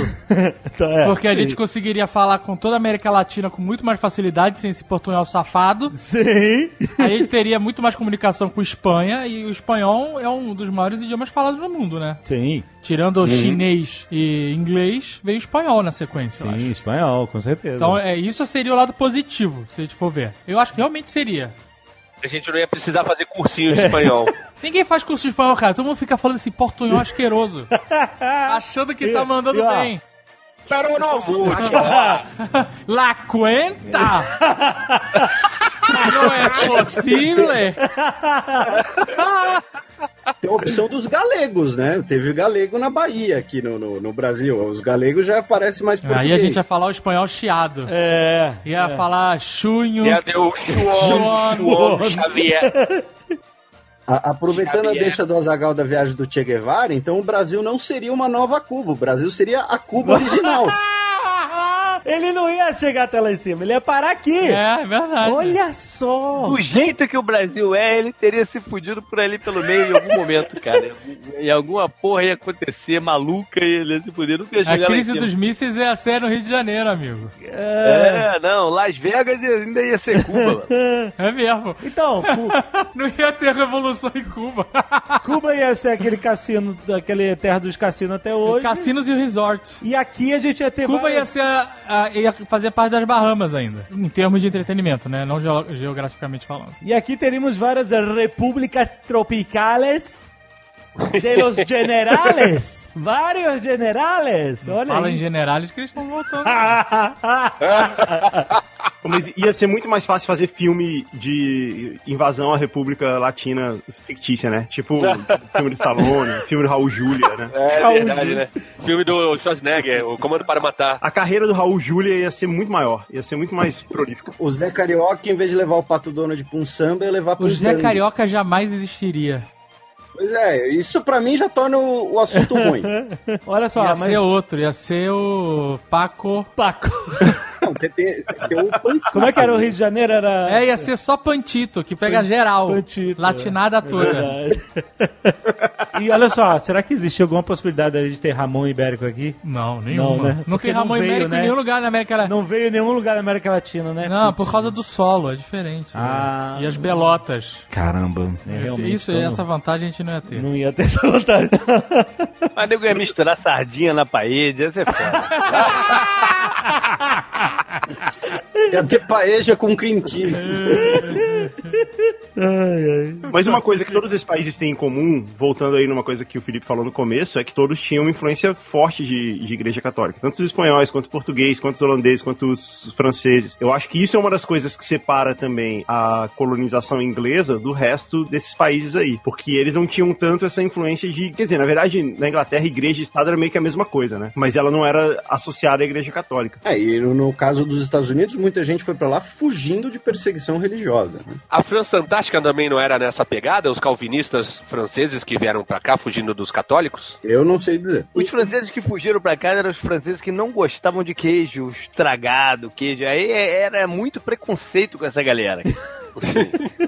Então, é. Porque a gente conseguiria falar com toda a América Latina com muito mais facilidade, sem esse portunhol safado. Sim. A gente teria muito mais comunicação com Espanha, e o espanhol é um dos maiores idiomas falados no mundo, né? Sim, Tirando o chinês e inglês, veio o espanhol na sequência. eu acho. sim, espanhol, com certeza. Então, é, isso seria o lado positivo, se a gente for ver. Eu acho que realmente seria. A gente não ia precisar fazer cursinho de espanhol. Ninguém faz curso de espanhol, cara. Todo mundo fica falando esse portunhol asqueroso. achando que tá mandando e, ó, bem. Pero no. La cuenta! Não é possível! Tem a opção dos galegos, né? Teve galego na Bahia aqui no, no, no Brasil. Os galegos já parecem mais português. Aí a gente ia falar o espanhol chiado. É. Ia falar chunho. Ia ter o João Xavier. A- aproveitando a Xavier. deixa do Azagal da viagem do Che Guevara, então o Brasil não seria uma nova Cuba. O Brasil seria a Cuba original. Ele não ia chegar até lá em cima, ele ia parar aqui. É, é verdade. Olha só. Do jeito que o Brasil é, ele teria se fudido por ali pelo meio em algum momento, cara. E alguma porra ia acontecer maluca e ele ia se fuder. Nunca ia A chegar lá em crise cima. dos mísseis ia ser no Rio de Janeiro, amigo. É, não, Las Vegas ainda ia ser Cuba. mano. É mesmo. Então, Não ia ter revolução em Cuba. Cuba ia ser aquele cassino, aquele terra dos cassinos até hoje. Cassinos e resorts. E aqui a gente ia ter Cuba ia várias- ser ia fazer parte das Bahamas ainda, em termos de entretenimento, né? Não geo- geograficamente falando. E aqui teríamos várias repúblicas tropicales de los generales. Vários generales. Olha Fala em aí. generais que eles estão voltando. Mas ia ser muito mais fácil fazer filme de invasão à República Latina fictícia, né? Tipo filme do Stallone, filme do Raul Julia, né? É verdade, né? Filme do Schwarzenegger, O Comando para Matar. A carreira do Raul Julia ia ser muito maior, ia ser muito mais prolífica. O Zé Carioca, em vez de levar o Pato Donald pra um samba, ia levar pra O um Zé tango. Carioca jamais existiria. Pois é, isso pra mim já torna o, o assunto ruim. Olha só, ia mas... ser outro, ia ser o Paco. Paco. Não, porque tem, tem um pan- Como é que era o Rio de Janeiro? Era. É, ia ser só Pantito, que pega geral. Pantito, latinada toda. Verdade. e olha só, será que existe alguma possibilidade de ter Ramon Ibérico aqui? Não, nenhuma. Não, Não, né? tem Porque não Ramon veio, Ibérico né? em nenhum lugar na América Latina. Não veio em nenhum lugar da América Latina, né? Não, por causa do solo, é diferente. Ah. E as belotas. Caramba. É, Isso, então, essa vantagem a gente não ia ter. Não ia ter essa vontade. Mas nego ia misturar sardinha na parede, ia ser foda. Ia ter paeja com cream cheese. Mas uma coisa que todos esses países têm em comum, voltando aí numa coisa que o Felipe falou no começo, é que todos tinham uma influência forte de, de igreja católica. Tanto os espanhóis, quanto os portugueses, quanto os holandeses, quanto os franceses. Eu acho que isso é uma das coisas que separa também a colonização inglesa do resto desses países aí. Porque eles não tinham tanto essa influência de. Quer dizer, na verdade, na Inglaterra, igreja e Estado era meio que a mesma coisa, né? Mas ela não era associada à igreja católica. É, e no, no caso dos Estados Unidos, muita gente foi pra lá fugindo de perseguição religiosa. né? A França Antártica também não era nessa pegada? Os calvinistas franceses que vieram pra cá fugindo dos católicos? Eu não sei dizer. Os franceses que fugiram pra cá eram os franceses que não gostavam de queijo estragado, queijo. Aí é- era muito preconceito com essa galera.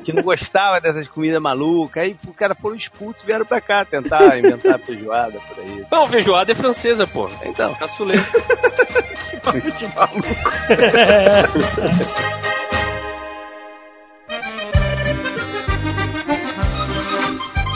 que não gostava dessas comidas malucas. Aí o cara foram expulsos e vieram pra cá tentar inventar feijoada por aí. Não, feijoada é francesa, pô. Então, Caçulê.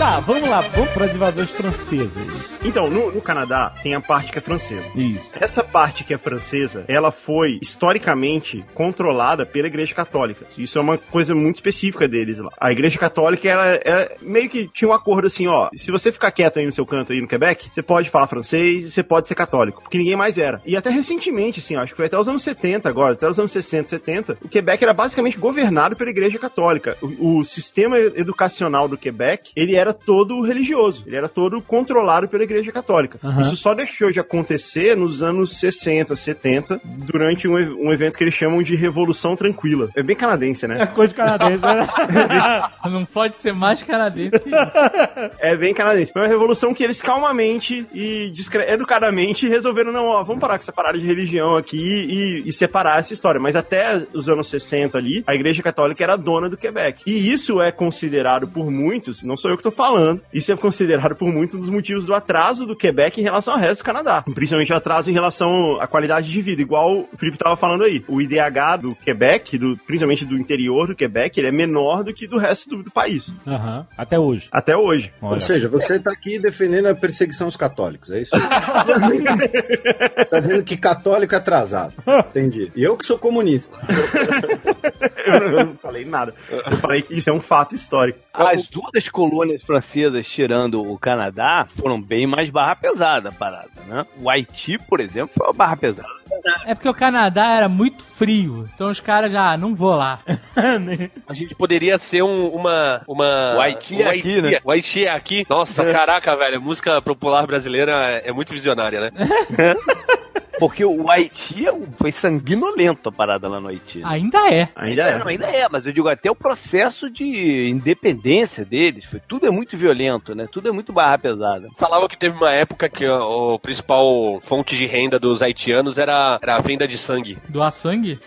Tá, vamos lá, vamos para as invasões francesas. Então, no, no Canadá, tem a parte que é francesa. Isso. Essa parte que é francesa, ela foi historicamente controlada pela Igreja Católica. Isso é uma coisa muito específica deles lá. A Igreja Católica, ela, ela meio que tinha um acordo assim, ó, se você ficar quieto aí no seu canto aí no Quebec, você pode falar francês e você pode ser católico, porque ninguém mais era. E até recentemente, assim, acho que foi até os anos 70 agora, até os anos 60, 70, o Quebec era basicamente governado pela Igreja Católica. O, o sistema educacional do Quebec, ele era todo religioso, ele era todo controlado pela Igreja Católica. Aham. Isso só deixou de acontecer nos anos 60, 70, durante um, um evento que eles chamam de Revolução Tranquila. É bem canadense, É né? coisa de canadense, né? Não pode ser mais canadense que isso. É bem canadense. Foi uma revolução que eles calmamente e educadamente resolveram, não, ó, vamos parar com essa parada de religião aqui e, e separar essa história. Mas até os anos 60 ali, a Igreja Católica era dona do Quebec. E isso é considerado por muitos, não sou eu que tô falando, isso é considerado por muitos um dos motivos do atraso do Quebec em relação ao resto do Canadá. Principalmente o atraso em relação à qualidade de vida, igual o Felipe tava falando aí. O IDH do Quebec, do, principalmente do interior do Quebec, ele é menor do que do resto do, do país. Aham, Até hoje. Até hoje. Olha. Ou seja, você tá aqui defendendo a perseguição aos católicos, é isso? você tá dizendo que católico é atrasado. Entendi. E eu que sou comunista. eu, não, falei nada. Eu falei que isso é um fato histórico. As duas colônias francesas, tirando o Canadá, foram bem mais barra pesada a parada, né? O Haiti, por exemplo, foi uma barra pesada. É porque o Canadá era muito frio. Então os caras já, ah, não vou lá. A gente poderia ser um- uma, uma. O Haiti é aqui, né? O Haiti é aqui. Nossa, caraca, velho. A música popular brasileira é muito visionária, né? Porque o Haiti foi sanguinolento a parada lá no Haiti. Ainda é. Ainda é. Não, ainda é, mas eu digo até o processo de independência deles, foi, tudo é muito violento, né? Tudo é muito barra pesada. Falavam que teve uma época que o principal fonte de renda dos haitianos era, era a venda de sangue. Doar sangue?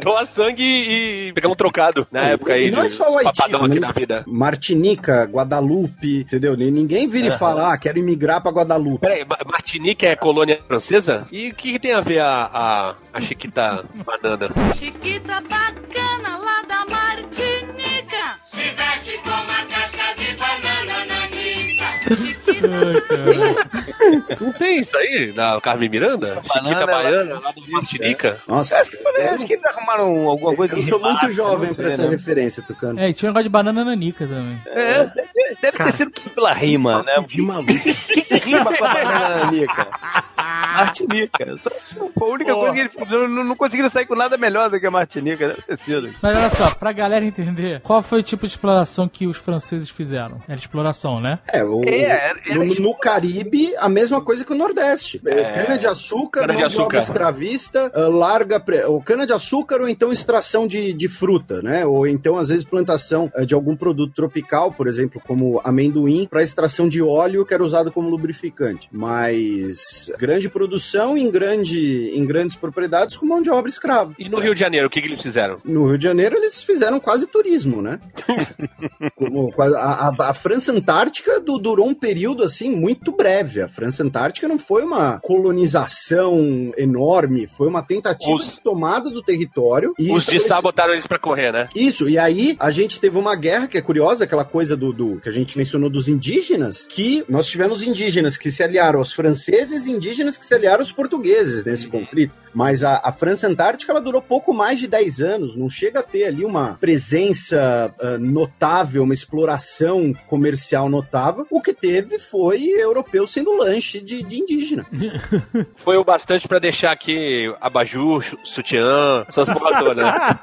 Doar sangue e pegar um trocado na época aí. E não é só o Haiti, né? na vida. Martinica, Guadalupe, entendeu? Ninguém vira e fala, ah, quero imigrar pra Guadalupe. Peraí, Ma- Martinique é colônia francesa? E que, que tem a ver a, a, a Chiquita Banana? Chiquita bacana lá da Martinica. Se veste com uma casca de banana nanica. Ai, cara. Não tem isso aí na Carmen Miranda? Chiquita Banana, Baiana lá do Martinica? Nossa, Acho que, acho que eles arrumaram alguma coisa eu sou muito rebate, jovem não pra essa né? referência, Tucano. É, tinha um negócio de banana nanica também. É, deve, deve ter sido pela rima, né? De maluco. Que rima com a banana nanica? Martinica. Só- Foi a única coisa que eles. Não, não conseguiram sair com nada melhor do que a Martinica. Mas olha só, pra galera entender, qual foi o tipo de exploração que os franceses fizeram? Era exploração, né? É, o, É, era- era no, no Caribe, a mesma coisa que o Nordeste. É, Cana-de-açúcar, Cana de mão de obra açúcar. escravista, ah, larga... Pre... O cana-de-açúcar ou então extração de, de fruta, né? Ou então, às vezes, plantação ah, de algum produto tropical, por exemplo, como amendoim, para extração de óleo que era usado como lubrificante. Mas grande produção produção em, grande, em grandes propriedades com mão de obra escrava. E no Rio de Janeiro, o que, que eles fizeram? No Rio de Janeiro eles fizeram quase turismo, né? Como a, a- a França Antártica du- durou um período assim muito breve. A França Antártica não foi uma colonização enorme, foi uma tentativa Os- de tomada do território. Os de Sá botaram eles pra correr, né? isso, e aí a gente teve uma guerra que é curiosa, aquela coisa do, do- que a gente mencionou dos indígenas, que nós tivemos indígenas que se aliaram aos franceses e indígenas que se aliaram aos portugueses nesse conflito. Mas a, a França Antártica ela durou pouco mais de 10 anos, não chega a ter ali uma presença ah, notável, uma exploração comercial notável. O que teve foi europeu sendo lanche de, de indígena. Foi o bastante pra deixar aqui abajur, sutiã, essas porra toda, né?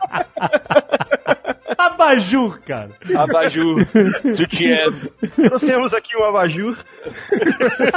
Abajur, cara. Abajur, sutiã. Trouxemos aqui o abajur.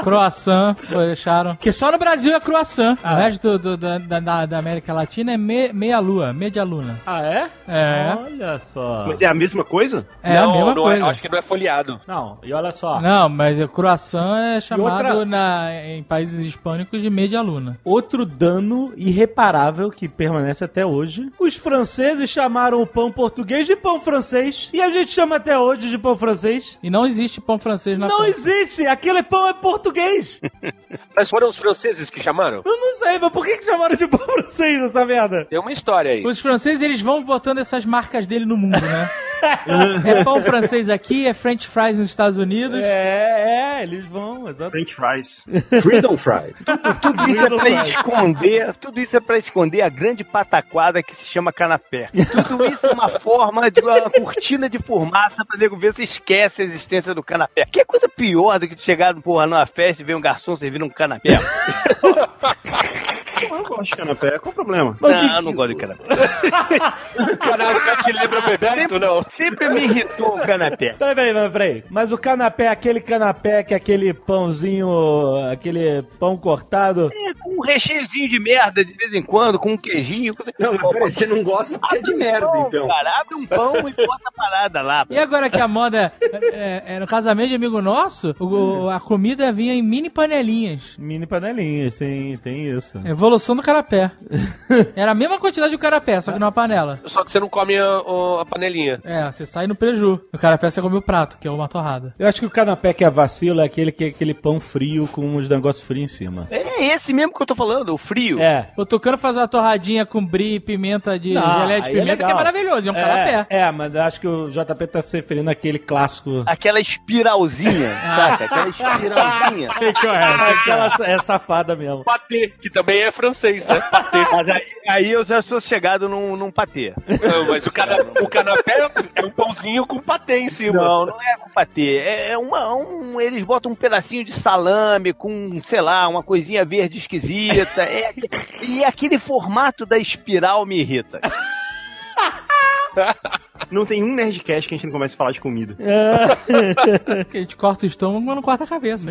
Croissant, deixaram. Que só no Brasil é croissant. O resto do, do- da, da, da América Latina é me- meia lua, media luna. Ah, é? É. Olha só. Mas é a mesma coisa? É a não, mesma não coisa. É, acho que não é folheado. Não, e olha só. Não, mas o croissant é chamado outra- na, em países hispânicos de media luna. Outro dano irreparável que permanece até hoje. Os franceses chamaram o pão português de pão francês. E a gente chama até hoje de pão francês. E não existe pão francês na Não França. existe! Aquele pão é português! Mas foram os franceses que chamaram? Eu não sei, mas por que, que chamaram de pão francês essa merda? Tem uma história aí. Os franceses, eles vão botando essas marcas dele no mundo, né? é pão francês aqui, é French fries nos Estados Unidos. É, é, eles vão, exato. French fries. Freedom Fry. Tudo isso é pra esconder, tudo isso é pra esconder a grande pataquada que se chama canapé. Tudo isso é uma forma de uma cortina de fumaça pra nego ver se esquece a existência do canapé. Que é coisa pior do que tu chegar porra, numa festa e ver um garçom servindo um canapé. Eu não gosto de canapé, qual o problema? Não, eu não gosto de canapé. Canapé te lembra Bebeto, não? Sempre me irritou o canapé. Peraí, peraí, peraí, peraí. Mas o canapé é aquele canapé que é aquele pãozinho, aquele pão cortado. É, com um recheiozinho de merda de vez em quando, com um queijinho. Não, mas peraí, você não gosta porque é de merda, Pão, então. Cara, abre um pão e bota a parada lá. E agora que a moda é, é- é no casamento de amigo nosso, o- a comida vinha em mini panelinhas. Mini panelinhas, sim, tem isso. Evolução do carapé. Era a mesma quantidade de carapé, só que numa panela. Só que você não come a, a panelinha. É, você sai no preju. No carapé você come o prato, que é uma torrada. Eu acho que o canapé que é vacilo é aquele que é aquele pão frio com uns negócios frios em cima. É esse mesmo que eu tô falando, o frio. É. O Tucano faz uma torradinha com brie, pimenta de Não, geleia de é pimenta, que é maravilhoso, é um canapé. É, é, mas eu acho que o JP tá se referindo àquele clássico. Aquela espiralzinha, saca? Aquela espiralzinha. Aquela é safada mesmo. Patê, que também é francês, né? Patê. Mas aí, aí eu já sou chegado num, num patê. Não, mas o, cana, o canapé é um pãozinho com patê em cima. Não, não é com patê. É, é uma, um, eles botam um pedacinho de salame com, sei lá, uma coisinha verde esquisita. É, e aquele formato da espiral me irrita. Não tem um Nerdcast que a gente não comece a falar de comida. Que a gente corta o estômago, mas não corta a cabeça.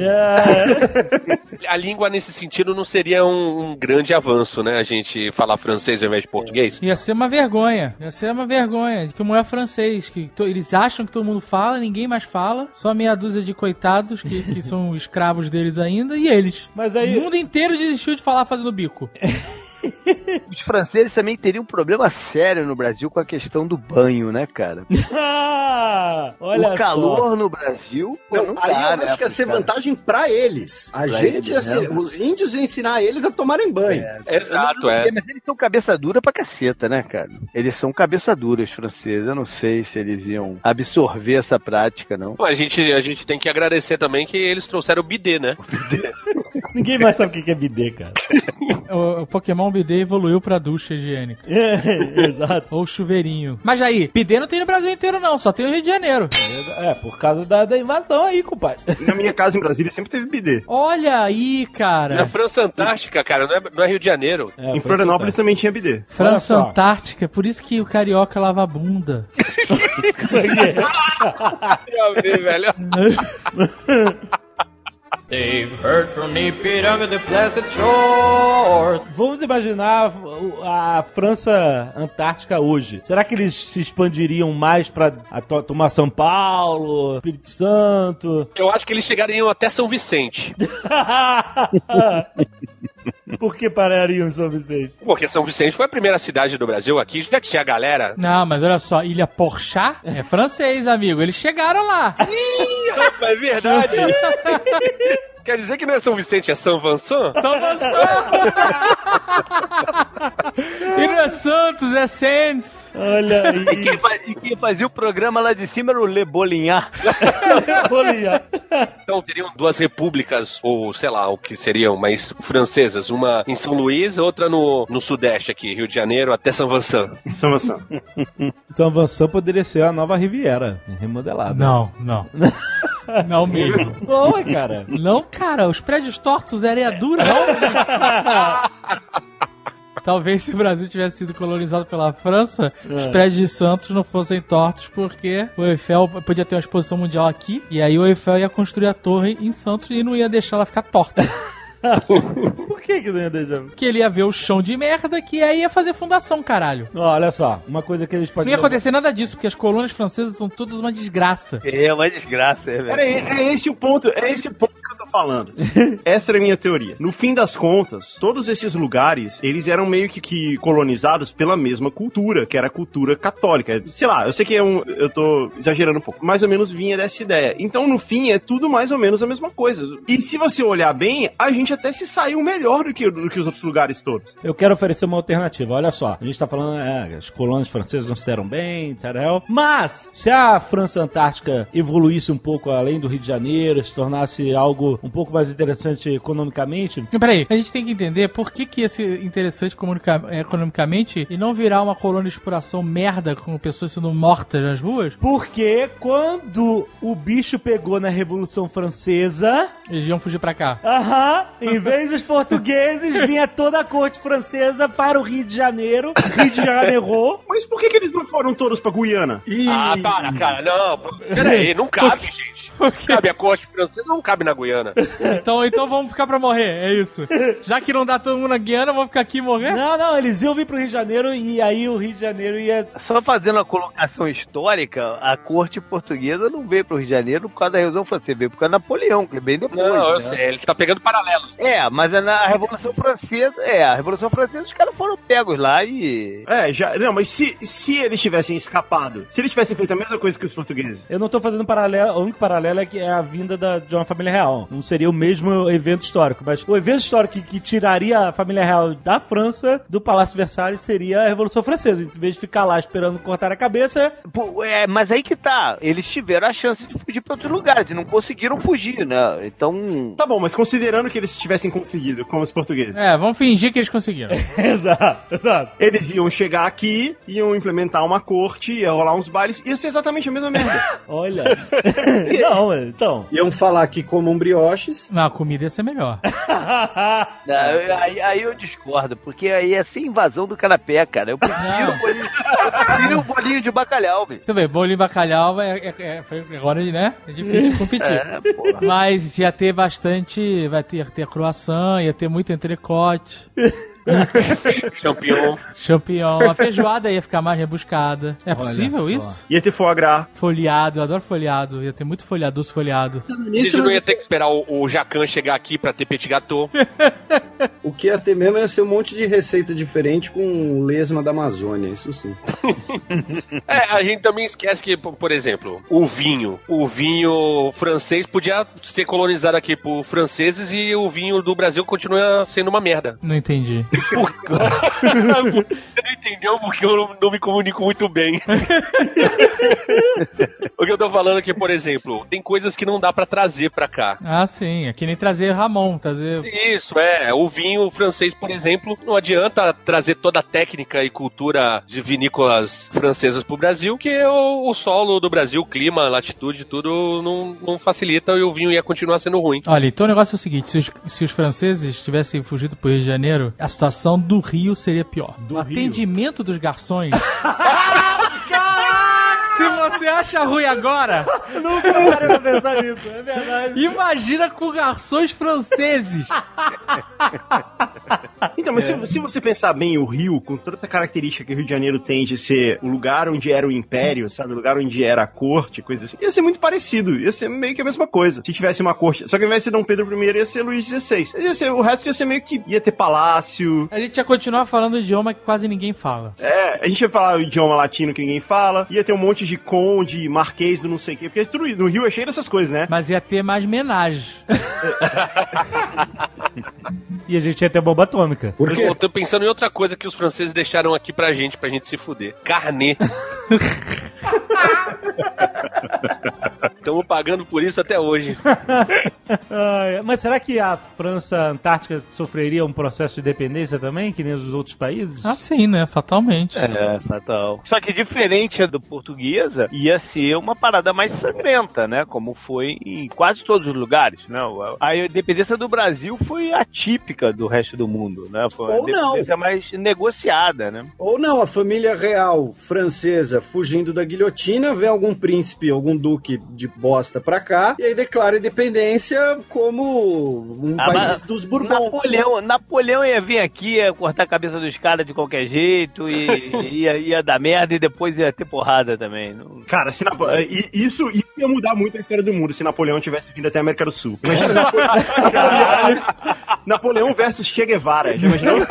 A língua, nesse sentido, não seria um, um grande avanço, né? A gente falar francês ao invés de português. Ia ser uma vergonha. Ia ser uma vergonha. Que não é francês. Que to- eles acham que todo mundo fala, ninguém mais fala. Só meia dúzia de coitados que, que são escravos deles ainda. E eles. Mas aí. O mundo inteiro desistiu de falar fazendo bico. Os franceses também teriam um problema sério no Brasil com a questão do banho, né, cara? Ah, olha o calor no Brasil, Não, não, aí dá, eu né, acho que ia pros ser caras. vantagem pra eles. A Pra gente, ia eles, ser- né? os índios iam ensinar eles a tomarem banho. Exato, é. Mas eles são cabeça dura pra caceta, né, cara? Eles são cabeça dura, os franceses. Eu não sei se eles iam absorver essa prática, não. Pô, A gente, a gente tem que agradecer também que eles trouxeram o bidê, né? Ninguém mais sabe o que é bidê, cara. O, o Pokémon Bidê evoluiu pra ducha higiênica. É, exato. Ou chuveirinho. Mas aí, Bidê não tem no Brasil inteiro, não. Só tem no Rio de Janeiro. É, por causa da, da invasão aí, compadre. Na minha casa em Brasília sempre teve bidê. Olha aí, Na cara. França Antártica, cara, não é, não é Rio de Janeiro. É, em Florianópolis também tinha bidê. França. Antártica. Por isso que o carioca lava a bunda. Já vi, velho. They've heard from Nipiranga the placid shores. Vamos imaginar a França Antártica hoje. Será que eles se expandiriam mais pra a- to- tomar São Paulo, Espírito Santo? Eu acho que eles chegariam até São Vicente. Por que parariam em São Vicente? Porque São Vicente foi a primeira cidade do Brasil aqui, já tinha galera. Não, mas olha só, Ilha Porchat é francês, amigo. Eles chegaram lá. Ih, rapaz, é verdade. Quer dizer que não é São Vicente, é São Vincent? São Vincent! e não é Santos, é Santos. Olha E aí. quem, fa- e quem fazia o programa lá de cima era o Le Bolinhar. Olha. Então teriam duas repúblicas, ou sei lá, o que seriam, mas francesas. Uma em São Luís, outra no, no Sudeste aqui, Rio de Janeiro até São Vincent. São Vincent. São Vincent poderia ser a nova Riviera, remodelada. Não, não. Não mesmo. Boa, cara. Não, cara, os prédios tortos é areia dura. Não, gente. Talvez se o Brasil tivesse sido colonizado pela França, os prédios de Santos não fossem tortos, porque o Eiffel podia ter uma exposição mundial aqui, e aí o Eiffel ia construir a torre em Santos e não ia deixar ela ficar torta. Por que que não ia deixar? Porque ele ia ver o chão de merda que aí ia fazer fundação, caralho. Ó, Olha só, uma coisa que eles Não podem... ia acontecer nada disso, porque as colônias francesas são todas uma desgraça. É uma desgraça, é, velho. Pera aí, é esse o ponto, é esse o ponto eu tô falando. Essa era a minha teoria. No fim das contas, todos esses lugares, eles eram meio que, que colonizados pela mesma cultura, que era a cultura católica. Sei lá, eu sei que é um, eu tô exagerando um pouco, mais ou menos vinha dessa ideia. Então, no fim, é tudo mais ou menos a mesma coisa. E se você olhar bem, a gente até se saiu melhor do que, do que os outros lugares todos. Eu quero oferecer uma alternativa. Olha só, a gente tá falando, é, as colônias francesas não se deram bem, tarel. Mas, se a França Antártica evoluísse um pouco além do Rio de Janeiro, se tornasse algo um pouco mais interessante economicamente, Peraí, a gente tem que entender por que, que ia ser interessante eh, economicamente e não virar uma colônia de exploração merda com pessoas sendo mortas nas ruas, porque quando o bicho pegou na Revolução Francesa, eles iam fugir pra cá. aham, em vez dos portugueses, vinha toda a corte francesa para o Rio de Janeiro, Rio de Janeiro. Mas por que, que eles não foram todos pra Guiana? Ah, para, cara, não. Peraí, não cabe, gente. Cabe a corte francesa, não cabe na Guiana. Então, então vamos ficar pra morrer, é isso. Já que não dá todo mundo na Guiana, vamos ficar aqui e morrer? Não, não, eles iam vir pro Rio de Janeiro e aí o Rio de Janeiro ia Só fazendo a colocação histórica, a corte portuguesa não veio pro Rio de Janeiro por causa da Revolução Francesa, veio por causa do Napoleão, que bem depois. Não, eu né? sei, ele tá pegando paralelo. É, mas é na Revolução Francesa, é, a Revolução Francesa os caras foram pegos lá e. É, já. Não, mas se, se eles tivessem escapado, se eles tivessem feito a mesma coisa que os portugueses, Eu não tô fazendo paralelo, o único paralelo é que é a vinda da- de uma família real. Não seria o mesmo evento histórico, mas o evento histórico que, que tiraria a família real da França do Palácio Versalhes seria a Revolução Francesa. Em vez de ficar lá esperando cortar a cabeça, Pô, é, mas aí que tá, eles tiveram a chance de fugir pra outros lugares e não conseguiram fugir, né? Então. Tá bom, mas considerando que eles tivessem conseguido, como os portugueses, É, vamos fingir que eles conseguiram. exato, exato. eles iam chegar aqui, iam implementar uma corte, ia rolar uns bailes, ia ser exatamente a mesma merda. Olha. não, então. Iam falar que comam brioches. Não, a comida ia ser melhor. Não, aí, aí eu discordo, porque aí ia ser invasão do canapé, cara. Eu prefiro, o bolinho, eu prefiro o bolinho de bacalhau, velho. Você vê, bolinho e bacalhau é, é, é, foi- agora, né? É difícil de competir. É. Mas ia ter bastante. Vai ter, ter croissant, ia ter muito entrecote, Champignon. champignon. A feijoada ia ficar mais rebuscada. É possível só. isso? Ia ter foie gras. Folheado, eu adoro folheado. Ia ter muito folhado, doce folhado. A gente não ia ter que esperar o, o Jacan chegar aqui pra ter petit gâteau. O que ia ter mesmo ia ser um monte de receita diferente com lesma da Amazônia, isso sim. É, a gente também esquece que, por exemplo, o vinho. O vinho francês podia ser colonizado aqui por franceses e o vinho do Brasil continua sendo uma merda. Não entendi. Você não entendeu porque eu não, não me comunico muito bem. o que eu tô falando aqui, por exemplo, tem coisas que não dá pra trazer pra cá. Ah, sim. É que nem trazer Ramon, trazer. Isso, é. O vinho francês, por exemplo, não adianta trazer toda a técnica e cultura de vinícolas francesas pro Brasil, que o, o solo do Brasil, o clima, a latitude, tudo não, não facilita e o vinho ia continuar sendo ruim. Olha, então o negócio é o seguinte: se os, se os franceses tivessem fugido pro Rio de Janeiro, a situação do Rio seria pior. o atendimento dos garçons. Se você acha ruim agora, Nunca parei pra pensar nisso, é verdade. imagina com garçons franceses. Então, mas se, se você pensar bem, o Rio, com toda a característica que o Rio de Janeiro tem de ser o lugar onde era o império, sabe? O lugar onde era a corte, coisa assim, ia ser muito parecido. Ia ser meio que a mesma coisa. Se tivesse uma corte. Só que ao invés de ser Dom Pedro I, ia ser Luís XVI. Ia ser, o resto ia ser meio que. ia ter palácio. A gente ia continuar falando o idioma que quase ninguém fala. É, a gente ia falar o idioma latino que ninguém fala. Ia ter um monte de conde, marquês do não sei o quê. Porque tudo, no Rio é cheio dessas coisas, né? Mas ia ter mais menagem. E a gente ia ter bomba atômica. Por Eu quê? tô pensando em outra coisa que os franceses deixaram aqui pra gente, pra gente se fuder. Carnê. Estamos pagando por isso até hoje. Mas será que a França Antártica sofreria um processo de dependência também, que nem os outros países? Ah, sim, né? Fatalmente. É, fatal. Só que diferente do portuguesa, ia ser uma parada mais sangrenta, né? Como foi em quase todos os lugares, né? A independência do Brasil foi atípica do resto do mundo, né? Foi uma Ou não. independência mais negociada, né? Ou não, a família real francesa fugindo da guilhotina, vê algum príncipe, algum duque de bosta pra cá, e aí declara independência como um Ah, país dos Bourbons. Napoleão, Napoleão ia vir aqui, ia cortar a cabeça dos caras de qualquer jeito, e ia, ia dar merda e depois ia ter porrada também. Não- Cara, se Napo- i- isso, isso ia mudar muito a história do mundo se Napoleão tivesse vindo até a América do Sul. Imagina Napoleão, Napoleão versus Che Guevara. Já imaginou?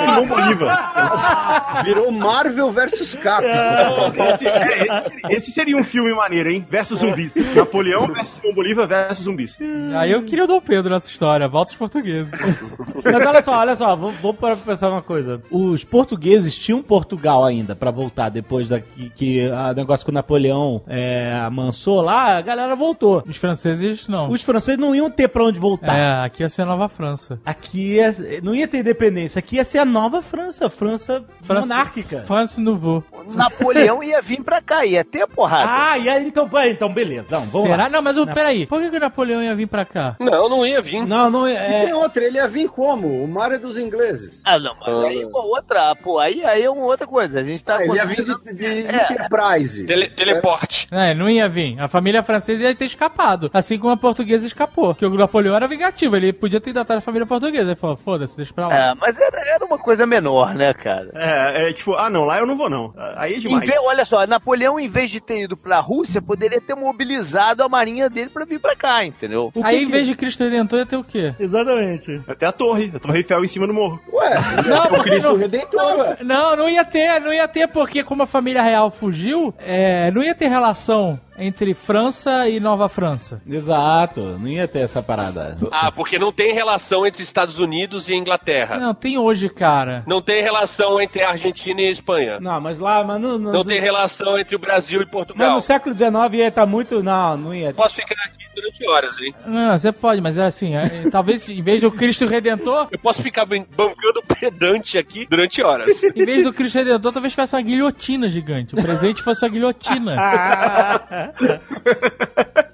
Simão Bolívar. Virou Marvel versus Cap. Esse, é, esse- esse seria um filme maneiro, hein? Versus zumbis. Napoleão versus Simão Bolívar versus zumbis. Aí eu queria o Dom Pedro nessa história. Volta os portugueses. Mas olha só, olha só, vamos, vamos para pensar uma coisa. Os portugueses tinham Portugal ainda pra voltar depois da que, que a negócio com o Napoleão é, amansou lá, a galera voltou. Os franceses, não. Os franceses não iam ter pra onde voltar. É, aqui ia ser a Nova França. Aqui ia- não ia ter independência, aqui ia ser a nova França, França, França- monárquica. France Nouveau. Napoleão ia vir pra cá, ia ter porrada. Ah, e aí, então, então beleza, não, vamos Será? lá. Não, mas o, peraí. Por que, que o Napoleão ia vir pra cá? Não, não ia vir. Não, não, E é... tem outra, ele ia vir como? O mar é dos ingleses. Ah, não, mas aí é uma outra, pô, aí, aí é uma outra coisa. A gente tá Ah, ele ia vir de, de É. Enterprise. Tele- teleporte. É, não ia vir. A família francesa ia ter escapado. Assim como a portuguesa escapou. Porque o Napoleão era vingativo. Ele podia ter ido atrás da família portuguesa. Ele falou, foda-se, deixa pra lá. É, mas era, era uma coisa menor, né, cara? É, é tipo, ah não, lá eu não vou não. Aí é Em demais. vez- olha só, Napoleão, em vez de ter ido pra Rússia, poderia ter mobilizado a marinha dele pra vir pra cá, entendeu? Que Aí, que- em vez de Cristo Redentor, ia ter o quê? Exatamente. Até a torre, a torre Eiffel em cima do morro. Ué, Não, o Cristo não- Redentor, ué. Não, não ia ter, não ia ter, porque como a família real fugiu, é, não ia ter relação entre França e Nova França. Exato, não ia ter essa parada. Ah, porque não tem relação entre Estados Unidos e Inglaterra. Não, tem hoje, cara. Não tem relação entre a Argentina e a Espanha. Não, mas lá, mas não, não, Não tem relação entre o Brasil e mas Portugal. no século XIX ia estar muito. Não, não ia. Posso ficar aqui durante horas, hein? Não, você pode, mas é assim, é, talvez em vez do Cristo Redentor, Eu posso ficar ban- bancando pedante aqui durante horas. em vez do Cristo Redentor, talvez tivesse uma guilhotina gigante. O presente fosse uma guilhotina.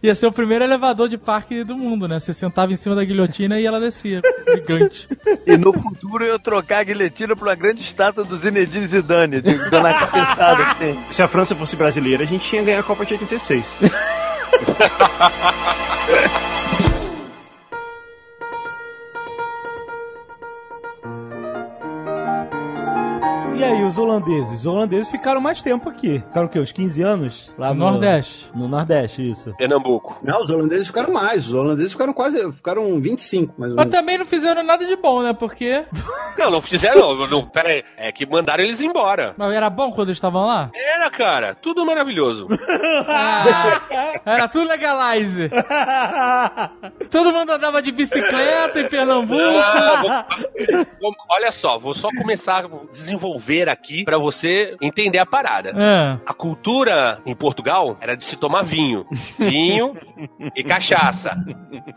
Ia ser o primeiro elevador de parque do mundo, né? Você sentava em cima da guilhotina e ela descia. Gigante. E no futuro eu trocar a guilhotina por uma grande estátua do Zinedine Zidane, de- dando a cabeçada assim. Se a França fosse brasileira, a gente tinha ganho a Copa de 86. ハハハハ! E aí, os holandeses? Os holandeses ficaram mais tempo aqui. Ficaram o quê? Uns 15 anos? Lá No Nordeste. No Nordeste, isso. Pernambuco. Não, os holandeses ficaram mais. Os holandeses ficaram quase. Ficaram 25, mais ou Mas menos. também não fizeram nada de bom, né? Porque. Não, não fizeram, não, não, pera aí. É que mandaram eles embora. Mas era bom quando eles estavam lá? Era, cara, tudo maravilhoso. Era tudo legalize. Todo mundo andava de bicicleta em Pernambuco. Ah, vou- vou- olha só, vou só começar a desenvolver aqui pra você entender a parada. É. A cultura em Portugal era de se tomar vinho. Vinho e cachaça.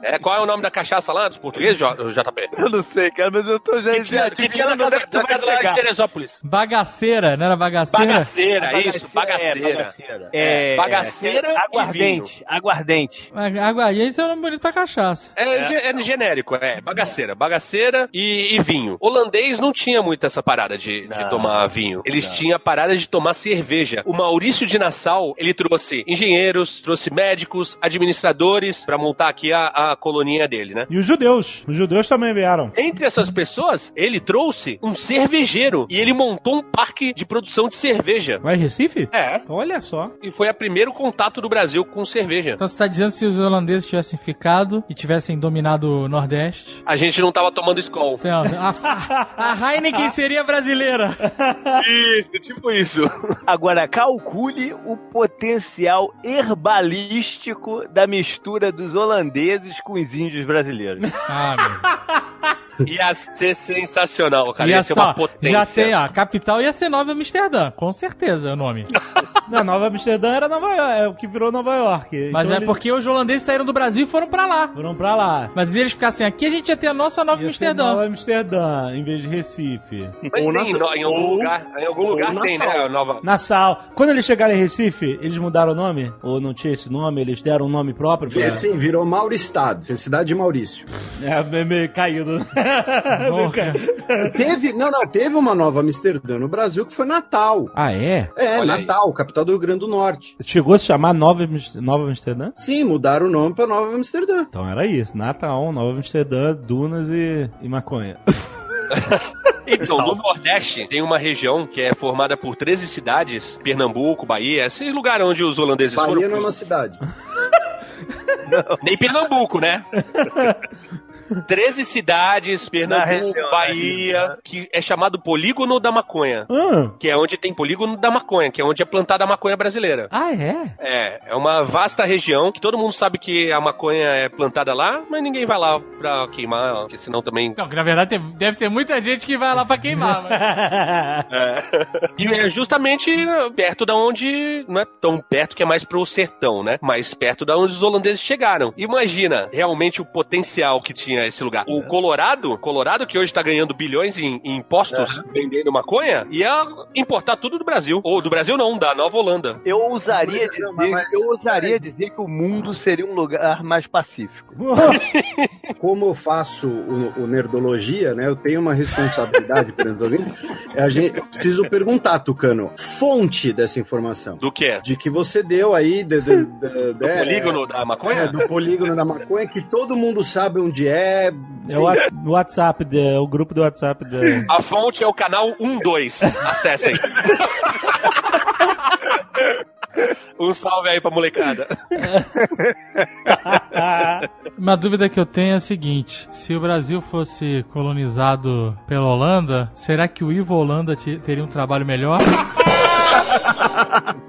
É, qual é o nome da cachaça lá dos portugueses, JP? Eu não sei, cara, mas eu tô já Que tinha, que tinha na casa casa lá de Teresópolis. Bagaceira, não era bagaceira? Bagaceira, isso, bagaceira. É, Bagaceira é, e aguardente, aguardente. Aguardente é um nome bonito pra cachaça. É, ge- é genérico, é bagaceira. Bagaceira e, e vinho. Holandês não tinha muito essa parada de, de Não. Tomar vinho. Eles tinham a parada de tomar cerveja. O Maurício de Nassau, ele trouxe engenheiros, trouxe médicos, administradores pra montar aqui a, a coloninha dele, né? E os judeus. Os judeus também vieram. Entre essas pessoas, ele trouxe um cervejeiro e ele montou um parque de produção de cerveja. Em Recife? É. Olha só. E foi o primeiro contato do Brasil com cerveja. Então você tá dizendo que se os holandeses tivessem ficado e tivessem dominado o Nordeste. A gente não tava tomando Skol. Então, a, a Heineken seria brasileira. Isso, tipo isso. Agora, calcule o potencial herbalístico da mistura dos holandeses com os índios brasileiros. Ah, meu. Ia ser sensacional, cara. Ia Ia ser só, uma potência. já tem, ó, a capital ia ser Nova Amsterdã, com certeza é o nome. Não, Nova Amsterdã era Nova York, é o que virou Nova York. Mas Então é eles porque os holandeses saíram do Brasil e foram pra lá. Foram pra lá. Mas se eles ficassem aqui, a gente ia ter a nossa Nova Ia ser Amsterdã. Nova Amsterdã, em vez de Recife. Mas Ou tem, na- em algum ou- lugar, em algum lugar na tem, né? Nova. Nassau. Quando eles chegaram em Recife, eles mudaram o nome? Ou não tinha esse nome? Eles deram um nome próprio? pra- assim, virou Mauristado, cidade de Maurício. É, meio, caído. Ca- Teve, não, não, teve uma nova Amsterdã no Brasil que foi Natal. ah, é? É, Olha aí. Natal, capital do Rio Grande do Norte. Chegou a se chamar Nova, Nova Amsterdã? Sim, mudaram o nome pra Nova Amsterdã. Então era isso. Natal, Nova Amsterdã, Dunas e, e maconha. Então, no Nordeste tem uma região que é formada por 13 cidades, Pernambuco, Bahia, esse lugar onde os holandeses Bahia foram. não é uma cidade. Nem Pernambuco, né? 13 cidades, Pernambuco, região, Bahia, que é chamado Polígono da Maconha. Ah, Que é onde tem polígono da maconha, que é onde é plantada a maconha brasileira. ah, é? É, é uma vasta região que todo mundo sabe que a maconha é plantada lá, mas ninguém vai lá pra queimar, porque senão também. Não, que na verdade tem- deve ter muita gente que vai lá pra queimar. Mas... E é justamente perto da onde. Não é tão perto que é mais pro sertão, né? Mas perto da onde os holandeses chegaram. Imagina realmente o potencial que tinha esse lugar. O Colorado, Colorado que hoje tá ganhando bilhões em, em impostos vendendo maconha, ia importar tudo do Brasil. Ou do Brasil não, da Nova Holanda. Eu ousaria dizer, mas- eu ousaria dizer que o mundo seria um lugar mais pacífico. Como eu faço o, o Nerdologia, né? Eu tenho uma responsabilidade perante alguém. A gente, eu preciso perguntar, Tucano, fonte dessa informação. Do que? De que você deu aí. De, de, de- Do é, polígono da maconha? É, do polígono da maconha, que todo mundo sabe onde é. É o wa- o WhatsApp, de- é o grupo do WhatsApp. De... A fonte é o canal 12. Acessem. um salve aí pra molecada. Uma dúvida que eu tenho é a seguinte: se o Brasil fosse colonizado pela Holanda, será que o Ivo Holanda te- teria um trabalho melhor?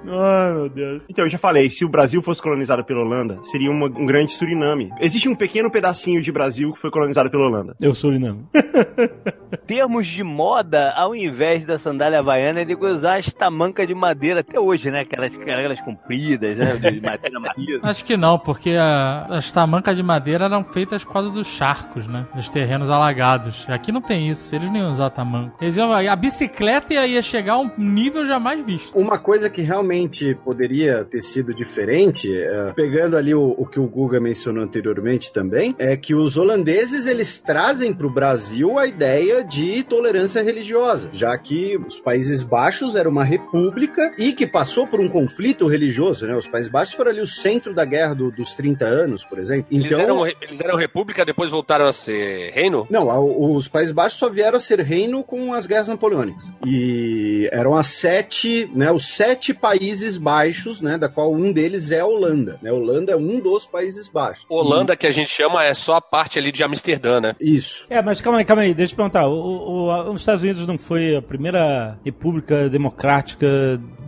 Ai, meu Deus. Então, eu já falei, se o Brasil fosse colonizado pela Holanda, seria uma- um grande Suriname. Existe um pequeno pedacinho de Brasil que foi colonizado pela Holanda. Eu sou Suriname. Termos de moda, ao invés da sandália havaiana, ele usar as tamancas de madeira até hoje, né? Aquelas, aquelas compridas, né? De madeira macia. Acho que não, porque a- as tamancas de madeira eram feitas por causa dos charcos, né? Dos terrenos alagados. Aqui não tem isso, eles nem iam usar tamanco. Eles iam, a bicicleta ia, ia chegar a um nível jamais visto. Uma coisa que realmente poderia ter sido diferente, é, pegando ali o, o que o Guga mencionou anteriormente também, é que os holandeses eles trazem para o Brasil a ideia de tolerância religiosa, já que os Países Baixos era uma república e que passou por um conflito religioso, né? Os Países Baixos foram ali o centro da guerra do- dos 30 anos, por exemplo. Eles, Então, eram, eles eram república, depois voltaram a ser reino? não, a- os Países Baixos só vieram a ser reino com as guerras napoleônicas. E eram as sete, né, os sete países baixos, né, da qual um deles é a Holanda. Né, a Holanda é um dos Países Baixos. Holanda, que a gente chama, é só a parte ali de Amsterdã, né? E- Isso. É, mas calma aí, calma aí, deixa eu te perguntar. O, o- o- os Estados Unidos não foi a primeira república democrática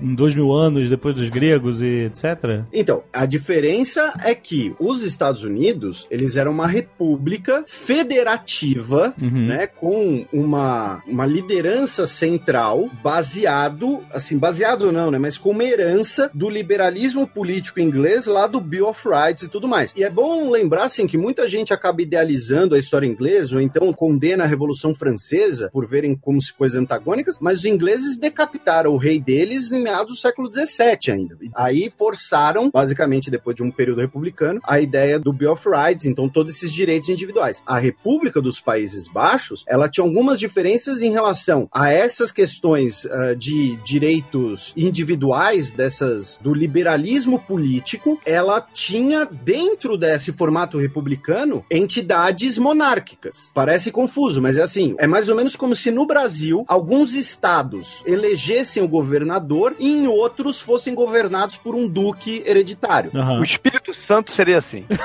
em dois mil anos depois dos gregos e etc? Então, a diferença é que os Estados Unidos, eles eram uma república federativa, Uhum. né, com uma, uma liderança central baseado, assim, baseado não, né, mas com uma herança do liberalismo político inglês lá do Bill of Rights e tudo mais. E é bom lembrar, assim, que muita gente acaba idealizando a história inglesa ou então condena a Revolução Francesa por verem como se coisas antagônicas, mas os ingleses decapitaram o rei deles em meados do século XVII ainda. Aí forçaram, basicamente depois de um período republicano, a ideia do Bill of Rights, então todos esses direitos individuais. A República dos Países Baixos, ela tinha algumas diferenças em relação a essas questões uh, de direitos individuais dessas do liberalismo político, ela tinha dentro desse formato republicano entidades monárquicas. Parece confuso, mas é assim, é mais ou menos como se no Brasil alguns estados elegessem o governador em outros fossem governados por um duque hereditário. Aham. O Espírito Santo seria assim.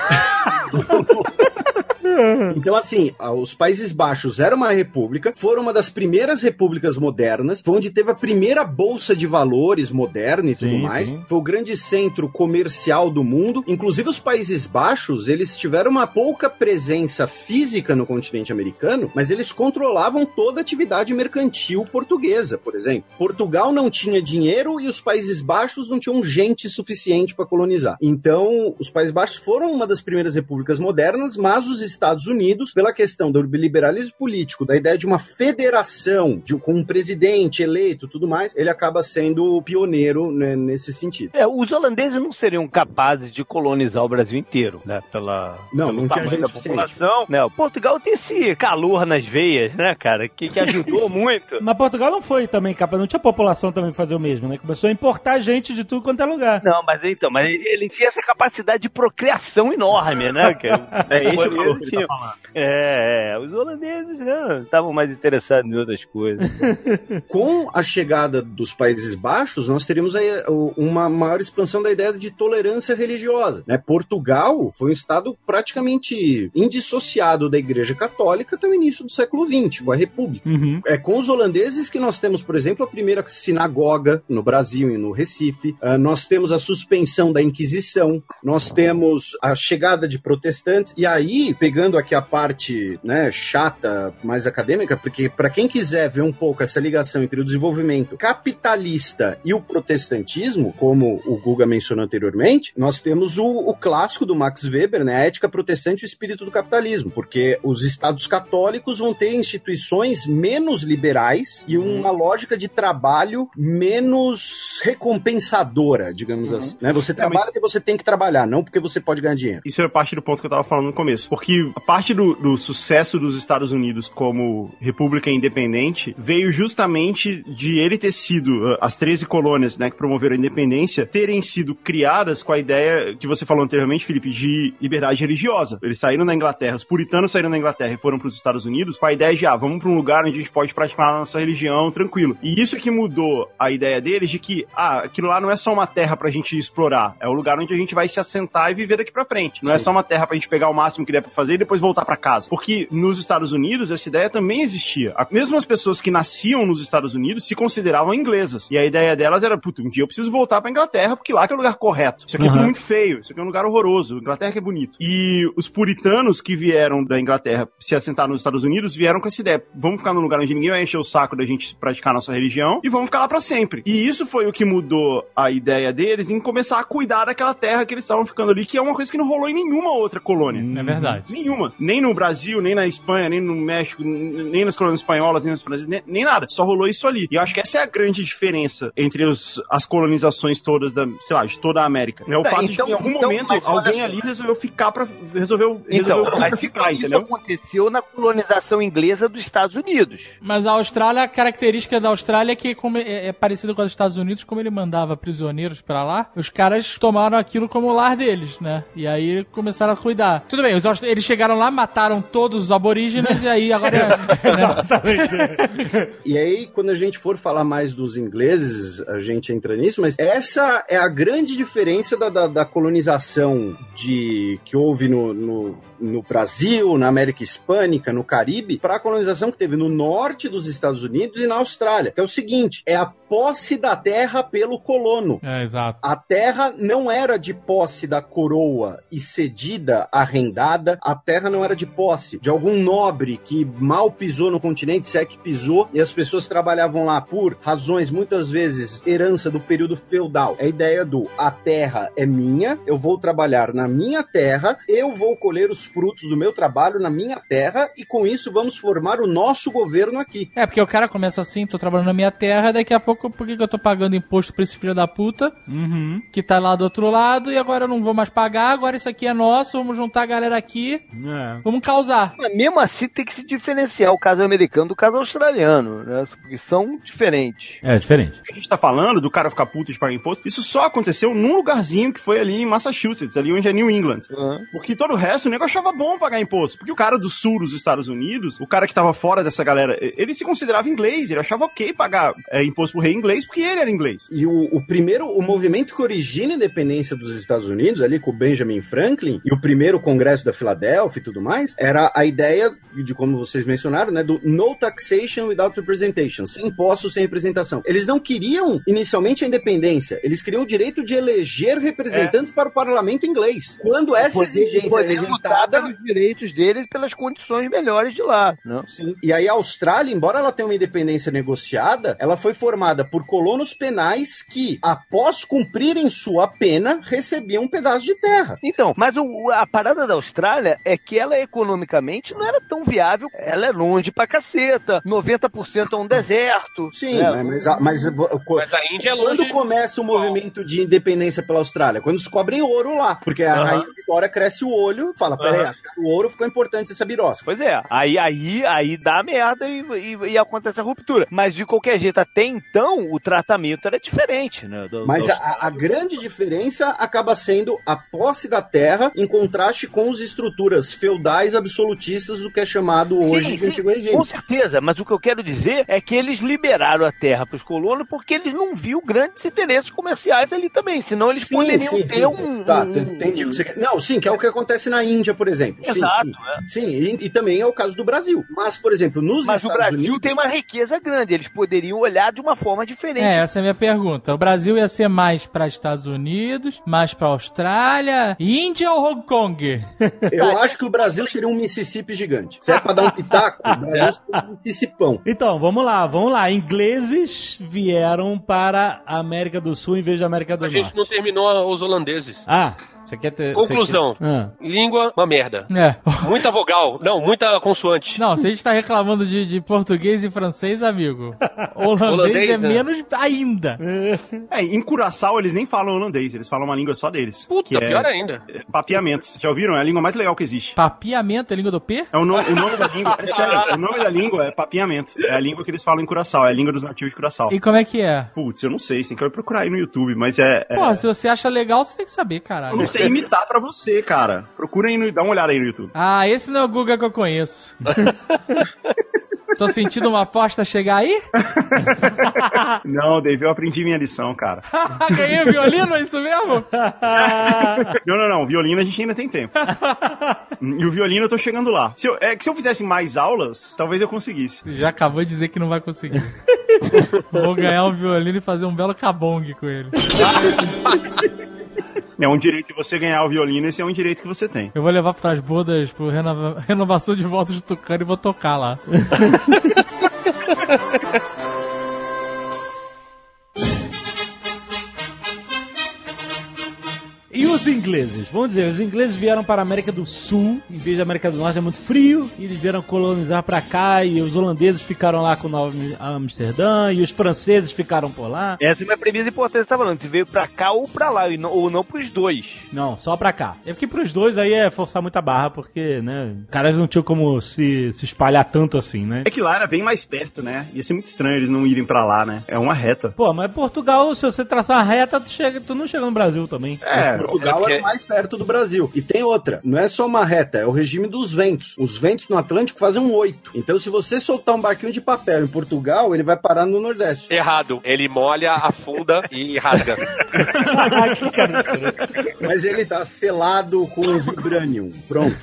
Então, assim, os Países Baixos era uma república, foram uma das primeiras repúblicas modernas, foi onde teve a primeira bolsa de valores moderna e tudo Sim, mais. sim. Foi o grande centro comercial do mundo. Inclusive, os Países Baixos, eles tiveram uma pouca presença física no continente americano, mas eles controlavam toda a atividade mercantil portuguesa, por exemplo. Portugal não tinha dinheiro e os Países Baixos não tinham gente suficiente para colonizar. Então, os Países Baixos foram uma das primeiras repúblicas modernas, mas os Estados Unidos, pela questão do liberalismo político, da ideia de uma federação de, com um presidente eleito e tudo mais, ele acaba sendo o pioneiro né, nesse sentido. É, os holandeses não seriam capazes de colonizar o Brasil inteiro, né? Pela, Não, pelo não tinha gente da população. Né? O Portugal tem esse calor nas veias, né, cara? Que, que ajudou muito. Mas Portugal não foi também capaz, não tinha população também pra fazer o mesmo, né? Começou a importar gente de tudo quanto é lugar. Não, mas então, mas ele, ele tinha essa capacidade de procriação enorme, né? cara? É esse o Tá falando. É, é, os holandeses não estavam mais interessados em outras coisas. Com a chegada dos Países Baixos, nós teríamos aí o- uma maior expansão da ideia de tolerância religiosa. Né? Portugal foi um estado praticamente indissociado da Igreja Católica até o início do século XX, com a República. Uhum. É com os holandeses que nós temos, por exemplo, a primeira sinagoga no Brasil e no Recife. Ah, nós temos a suspensão da Inquisição. Nós temos a chegada de protestantes. E aí, pegando aqui a parte né, chata, mais acadêmica, porque para quem quiser ver um pouco essa ligação entre o desenvolvimento capitalista e o protestantismo, como o Guga mencionou anteriormente, nós temos o, o clássico do Max Weber, né, a ética protestante e o espírito do capitalismo, porque os estados católicos vão ter instituições menos liberais e uma lógica de trabalho menos recompensadora, digamos assim. Né? Você trabalha porque você tem que trabalhar, não porque você pode ganhar dinheiro. Isso é parte do ponto que eu tava falando no começo. Porque a parte do, do sucesso dos Estados Unidos como república independente veio justamente de ele ter sido, uh, as 13 colônias né, que promoveram a independência, terem sido criadas com a ideia que você falou anteriormente, Felipe, de liberdade religiosa. Eles saíram da Inglaterra, os puritanos saíram da Inglaterra e foram para os Estados Unidos com a ideia de, ah, vamos para um lugar onde a gente pode praticar a nossa religião tranquilo. E isso que mudou a ideia deles de que, ah, aquilo lá não é só uma terra pra gente explorar, é o lugar onde a gente vai se assentar e viver daqui pra frente. Não é só uma terra pra gente pegar o máximo que der pra fazer e depois voltar pra casa. Porque nos Estados Unidos essa ideia também existia. Mesmo as pessoas que nasciam nos Estados Unidos se consideravam inglesas. E a ideia delas era, puta, um dia eu preciso voltar pra Inglaterra porque lá que é o lugar correto. Isso aqui é tudo Aham. muito feio, isso aqui é um lugar horroroso. Inglaterra que é bonito. E os puritanos que vieram da Inglaterra se assentar nos Estados Unidos vieram com essa ideia. Vamos ficar num lugar onde ninguém vai encher o saco da gente praticar nossa religião e vamos ficar lá pra sempre. E isso foi o que mudou a ideia deles em começar a cuidar daquela terra que eles estavam ficando ali, que é uma coisa que não rolou em nenhuma outra colônia. É verdade. Nenhuma. Nem no Brasil, nem na Espanha, nem no México, nem nas colônias espanholas, nem nas francesas, nem, nem nada. Só rolou isso ali. E eu acho que essa é a grande diferença entre os- as colonizações todas da, sei lá, de toda a América. É o Tá, fato então- de que em algum então, momento alguém ali resolveu ficar pra. resolveu, Então, resolveu mas ficar, isso entendeu? aconteceu na colonização inglesa dos Estados Unidos. Mas a Austrália, a característica da Austrália é que como é, é parecida com a dos Estados Unidos, como ele mandava prisioneiros pra lá, os caras tomaram aquilo como lar deles, né? E aí começaram a cuidar. Tudo bem, os eles chegaram lá, mataram todos os aborígenes e aí agora... né? E aí, quando a gente for falar mais dos ingleses, a gente entra nisso, mas essa é a grande diferença da, da, da colonização de que houve no, no, no Brasil, na América Hispânica, no Caribe, para a colonização que teve no norte dos Estados Unidos e na Austrália. Que é o seguinte: é a posse da terra pelo colono. É, exato. A terra não era de posse da coroa e cedida, arrendada a terra não era de posse de algum nobre que mal pisou no continente, se é que pisou, e as pessoas trabalhavam lá por razões muitas vezes herança do período feudal. É a ideia do a terra é minha, eu vou trabalhar na minha terra, eu vou colher os frutos do meu trabalho na minha terra e com isso vamos formar o nosso governo aqui. É, porque o cara começa assim, tô trabalhando na minha terra, daqui a pouco, por que, que eu tô pagando imposto pra esse filho da puta, Uhum. que tá lá do outro lado, e agora eu não vou mais pagar, agora isso aqui é nosso, vamos juntar a galera aqui, É. vamos causar. Mas mesmo assim tem que se diferenciar o caso americano do caso australiano, né? Porque são diferentes. É, diferente. a gente tá falando do cara ficar puto de pagar imposto, isso só aconteceu num lugarzinho que foi ali em Massachusetts, ali onde é New England. Porque todo o resto, o nego achava bom pagar imposto. Porque o cara do sul dos Estados Unidos, o cara que tava fora dessa galera, ele se considerava inglês, ele achava ok pagar é, imposto pro rei inglês porque ele era inglês. E o, o primeiro, o movimento que origina a independência dos Estados Unidos, ali com o Benjamin Franklin, e o primeiro congresso da Filadélfia e tudo mais, era a ideia de como vocês mencionaram, né, do no taxation without representation, sem impostos, sem representação. Eles não queriam inicialmente a independência, eles queriam o direito de eleger representantes para o parlamento inglês. Quando essa exigência é poder lutar rejeitada, pelos direitos deles pelas condições melhores de lá. Não? Sim. E aí a Austrália, embora ela tenha uma independência negociada, ela foi formada por colonos penais que, após cumprirem sua pena, recebiam um pedaço de terra. Então, mas o- a parada da Austrália é que ela economicamente não era tão viável. Ela é longe pra caceta. 90% é um deserto. Sim, É. né, mas, a- mas, Mas a Índia é longe. quando começa o movimento de independência pela Austrália? Quando descobrem ouro lá. Porque a Aham. rainha Vitória cresce o olho e fala: peraí, que o ouro ficou importante essa birosca. Pois é, aí, aí, aí dá merda e, e- e acontece a ruptura. Mas de qualquer jeito, até então, o tratamento era diferente, né? do- Mas da a, a grande diferença acaba sendo a posse da terra em contraste com as estruturas feudais absolutistas do que é chamado hoje Sim, de sim, antigo regime. Com certeza, mas o que eu quero dizer é que eles liberaram a terra para os colonos porque eles não viam grandes interesses comerciais ali também, senão eles poderiam ter um. Tá, entendi o que você quer. Não, sim, que é o que acontece na Índia, por exemplo. Sim, Exato, sim. Sim, e, e também é o caso do Brasil. Mas, por exemplo, nos Mas o Estados Brasil Unidos... tem uma riqueza grande, eles poderiam olhar de uma forma diferente. É, essa é a minha pergunta. O Brasil ia ser mais para Estados Unidos, mais para Austrália, Índia ou Hong Kong? Eu acho que o Brasil seria um Mississippi gigante. Se é pra dar um pitaco, o Brasil seria um Mississipão. Então, vamos lá, vamos lá. Ingleses vieram para a América do Sul em vez da América do A Norte. gente não terminou os holandeses. Ah, você quer ter. Conclusão. quer- Ah. Língua, uma merda. É. Muita vogal. Não, muita consoante. Não, se a gente tá reclamando de, de português e francês, amigo, holandês, Holandês, é né? menos ainda. É, em Curaçao eles nem falam holandês, eles falam uma língua só deles. Puta, que é- pior ainda. é papiamento. Vocês já ouviram? É a língua mais legal que existe. Papiamento é língua do P? É o, no- o nome da língua, é sério, o nome da língua é papiamento. É a língua que eles falam em Curaçao, é a língua dos nativos de Curaçao. E como é que é? Putz, eu não sei, você tem que procurar aí no YouTube, mas é. é- Pô, se você acha legal, você tem que saber, caralho. Sei imitar pra você, cara. Procura aí, no, dá uma olhada aí no YouTube. Ah, esse não é o Guga que eu conheço. Tô sentindo uma aposta chegar aí? Não, Dave, eu aprendi minha lição, cara. Ganhei o violino, é isso mesmo? Não, não, não. Violino a gente ainda tem tempo. e o violino eu tô chegando lá. Se eu- é que se eu fizesse mais aulas, talvez eu conseguisse. Já acabou de dizer que não vai conseguir. Vou ganhar um violino e fazer um belo cabong com ele. É um direito de você ganhar o violino, esse é um direito que você tem. Eu vou levar pras bodas, pro renova- renovação de votos de Tucano e vou tocar lá. os ingleses? Vamos dizer, os ingleses vieram para a América do Sul, em vez da América do Norte é muito frio, e eles vieram colonizar para cá, e os holandeses ficaram lá com Nova Amsterdã, e os franceses ficaram por lá. Essa é uma premissa importante que você tá falando, se veio pra cá ou pra lá, e não- ou não pros dois. Não, só pra cá. É porque pros dois aí é forçar muita barra, porque, né, caras não tinham como se, se espalhar tanto assim, né? É que lá era bem mais perto, né? Ia ser muito estranho eles não irem pra lá, né? É uma reta. Pô, mas Portugal, se você traçar uma reta, tu, chega, tu não chega no Brasil também. É, Portugal porque- é mais perto do Brasil. E tem outra, não é só uma reta, é o regime dos ventos. Os ventos no Atlântico fazem um oito. Então, se você soltar um barquinho de papel em Portugal, ele vai parar no Nordeste. Errado. Ele molha, afunda e rasga. cara Mas ele tá selado com vibranium. Pronto.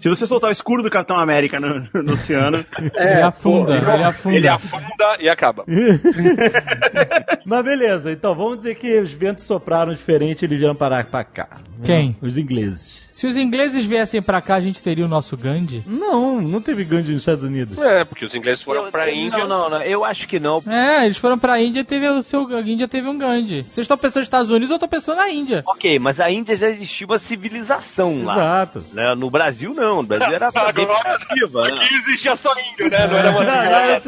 se você soltar o escuro do Capitão América no, no oceano, ele afunda, pô, ele afunda. Ele afunda e acaba. Mas beleza, então vamos dizer que os ventos sopraram diferente e eles vieram parar pra cá. Quem? Os ingleses. Se os ingleses viessem pra cá, a gente teria o nosso Gandhi? Não, não teve Gandhi nos Estados Unidos. É, porque os ingleses foram Eu- pra eu- Índia. Não, não, não. Eu acho que não. É, eles foram pra Índia e teve o seu. A Índia teve um Gandhi. Vocês estão pensando nos Estados Unidos ou eu tô pensando na Índia? Ok, mas a Índia já existia uma civilização lá. Exato. né? No Brasil, não. No Brasil era primitiva, né? Aqui existia só índio, né? Não era uma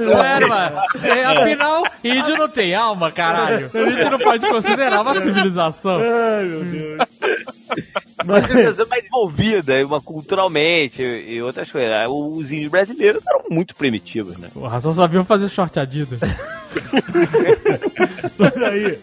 Não era, mano. É, afinal, índio não tem alma, caralho. A gente não pode considerar uma civilização. Ai, meu Deus. Uma civilização mais envolvida, uma culturalmente e outras coisas. Os índios brasileiros eram muito primitivos, né? Porra, só sabiam fazer short Adidas.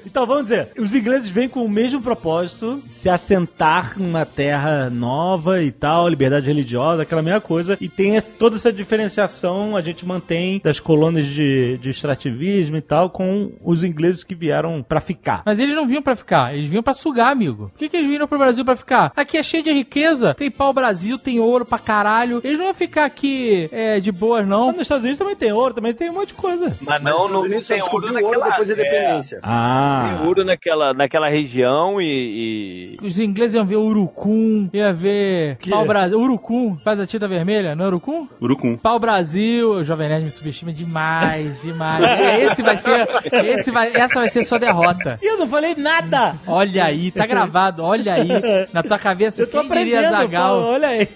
Então vamos dizer, os ingleses vêm com o mesmo propósito, se assentar numa terra nova e tal, liberdade religiosa, aquela mesma coisa, e tem toda essa diferenciação a gente mantém das colônias de, de extrativismo e tal com os ingleses que vieram pra ficar. Mas eles não vinham pra ficar, eles vinham pra sugar, amigo. Por que, que eles viram pro Brasil pra ficar? Aqui é cheio de riqueza, tem pau Brasil, tem ouro pra caralho. Eles não vão ficar aqui é, de boas, Mas não. nos Estados Unidos também tem ouro, também tem um monte de coisa. Mas Mas não, os não, não tem ouro naquela... depois da independência. Ah. Tem ouro naquela, naquela região e... e- Os ingleses iam ver urucum, ia ver Que? pau Brasil. Urucum, faz a tinta vermelha, não é urucum? Urucum. Pau Brasil, o Jovem Nerd me subestima demais, demais. Esse vai ser, esse vai, essa vai ser sua derrota. E eu não falei nada! Olha aí, tá gravado, olha aí. Na tua cabeça, Eu tô quem diria aprendendo, pô, Zagal? olha aí.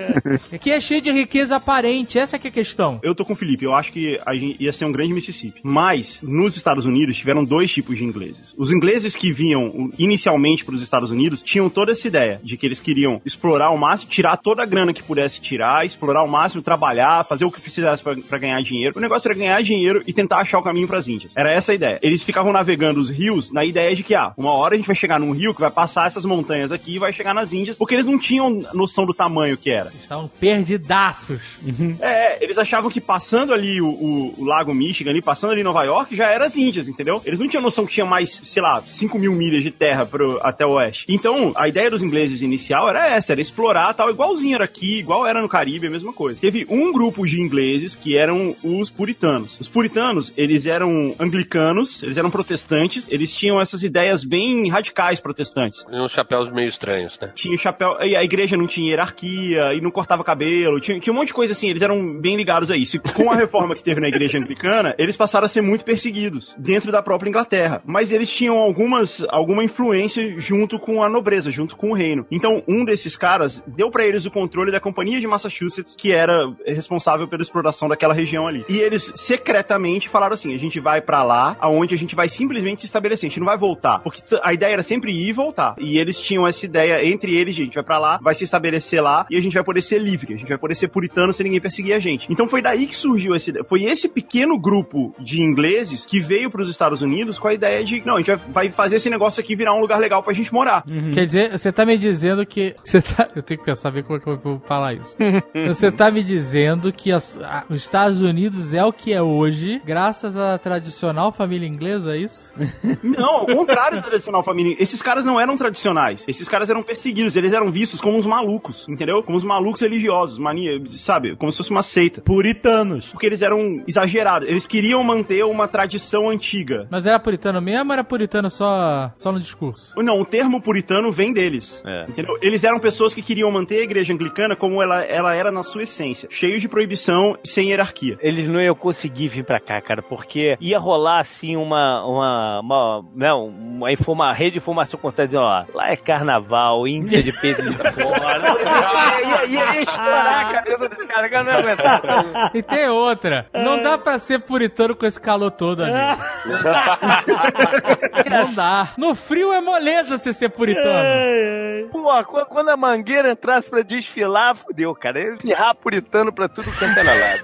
Aqui é cheio de riqueza aparente, essa que é a questão. Eu tô com o Felipe, eu acho que a gente ia ser um grande Mississippi. Mas, nos Estados Unidos, tiveram dois tipos de ingleses. Os ingleses que vinham inicialmente para os Estados Unidos tinham toda essa ideia de que eles queriam explorar ao máximo, tirar toda a grana que pudesse tirar, explorar ao máximo, trabalhar, fazer o que precisasse para ganhar dinheiro. O negócio era ganhar dinheiro e tentar achar o caminho para as Índias. Era essa a ideia. Eles ficavam navegando os rios na ideia de que, ah, uma hora a gente vai chegar num rio que vai passar essas montanhas aqui e vai chegar nas Índias, porque eles não tinham noção do tamanho que era. Estavam perdidaços. É, eles achavam que passando ali o, o- o Lago Michigan, ali, passando ali Nova York, já era as Índias, entendeu? Eles não tinham noção que tinha mais, sei lá, 5 mil milhas de terra pro, até o oeste. Então, a ideia dos ingleses inicial era essa, era explorar tal, igualzinho era aqui, igual era no Caribe, a mesma coisa. Teve um grupo de ingleses que eram os puritanos. Os puritanos, eles eram anglicanos, eles eram protestantes, eles tinham essas ideias bem radicais protestantes. E uns chapéus meio estranhos, né? Tinha chapéu. E a igreja não tinha hierarquia, e não cortava cabelo, tinha, tinha um monte de coisa assim, eles eram bem ligados a isso. E com a reforma que teve na igreja anglicana, eles passaram a ser muito perseguidos dentro da própria Inglaterra. Mas eles tinham algumas, alguma influência junto com a nobreza, junto com o reino. Então, um desses caras deu pra eles o controle da companhia de Massachusetts, que era responsável pela exploração daquela região ali. E eles secretamente falaram assim: a gente vai pra lá, aonde a gente vai simplesmente se estabelecer, a gente não vai voltar. Porque a ideia era sempre ir e voltar. E eles tinham essa ideia entre eles, gente, vai pra lá, vai se estabelecer lá e a gente vai poder ser livre, a gente vai poder ser puritano sem ninguém perseguir a gente. Então foi daí que surgiu essa ideia. Foi esse pequeno grupo de ingleses que veio pros Estados Unidos com a ideia de, não, a gente vai, fazer esse negócio aqui virar um lugar legal pra gente morar. Quer dizer, você tá me dizendo que. Você tá, eu tenho que pensar bem como é que eu vou falar isso. você tá me dizendo que as- a- os Estados Unidos é o que é hoje, graças à tradicional família inglesa, é isso? Não, ao contrário da tradicional família. Esses caras não eram tradicionais. Esses caras eram perseguidos. Eles eram vistos como uns malucos, entendeu? Como uns malucos religiosos, mania, sabe? Como se fosse uma seita. Puritanos. Porque eles eram exagerados. Eles queriam manter uma tradição antiga. Mas era puritano mesmo ou era puritano só, só no discurso? Não, o termo puritano vem deles. É. Entendeu? Eles eram pessoas que queriam manter a igreja anglicana como ela, ela era na sua essência. Cheio de proibição e sem hierarquia. Eles não iam conseguir vir pra cá, cara, porque ia rolar assim uma. uma, uma não, uma, informa, rede de informação constante dizendo, ó, lá é carnaval, Índia de peito de fora. ia, ia, ia estourar a cabeça desse cara, que eu não ia aguentar. E tem outra. Não dá pra ser puritano com esse calor todo, amigo. Não dá. No frio é moleza você ser puritano. Pô, quando, a mangueira entrasse pra desfilar, fudeu, cara. Ia espirrar puritano pra tudo quanto é na lado.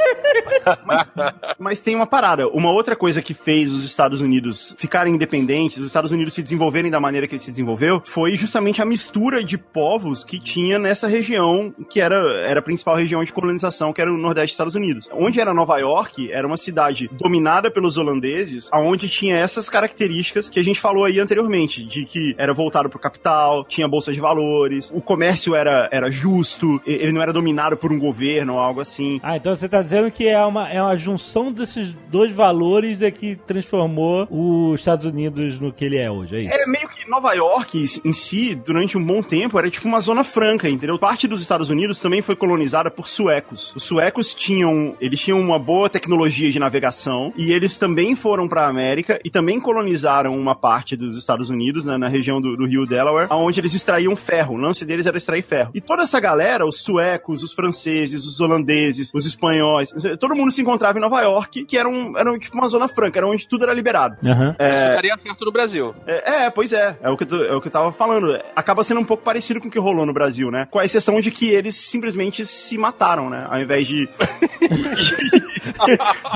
Mas, mas tem uma parada. Uma outra coisa que fez os Estados Unidos ficarem independentes, os Estados Unidos se desenvolverem da maneira que ele se desenvolveu, foi justamente a mistura de povos que tinha nessa região, que era, era a principal região de colonização, que era o Nordeste dos Estados Unidos. Onde era Nova York, era uma cidade dominada pelos holandeses, aonde tinha essas características que a gente falou aí anteriormente, de que era voltado pro capital, tinha bolsa de valores, o comércio era, era justo, ele não era dominado por um governo ou algo assim. Ah, então você tá dizendo que é uma, é uma junção desses dois valores é que transformou os Estados Unidos no que ele é hoje, é isso? É meio que Nova York em si, durante um bom tempo, era tipo uma zona franca, entendeu? Parte dos Estados Unidos também foi colonizada por suecos. Os suecos tinham, eles tinham uma boa tecnologia de navegação e eles também foram pra América e também colonizaram uma parte dos Estados Unidos, né, na região do, do rio Delaware, onde eles extraíam ferro. O lance deles era extrair ferro. E toda essa galera, os suecos, os franceses, os holandeses, os espanhóis, todo mundo se encontrava em Nova York, que era, um, era tipo uma zona franca, era onde tudo era liberado. Aham. Isso daria certo no Brasil. É, é, pois é. É o, que eu, tô- é o que eu tava falando. Acaba sendo um pouco parecido com o que rolou no Brasil, né? Com a exceção de que eles simplesmente se mataram, né? Ao invés de.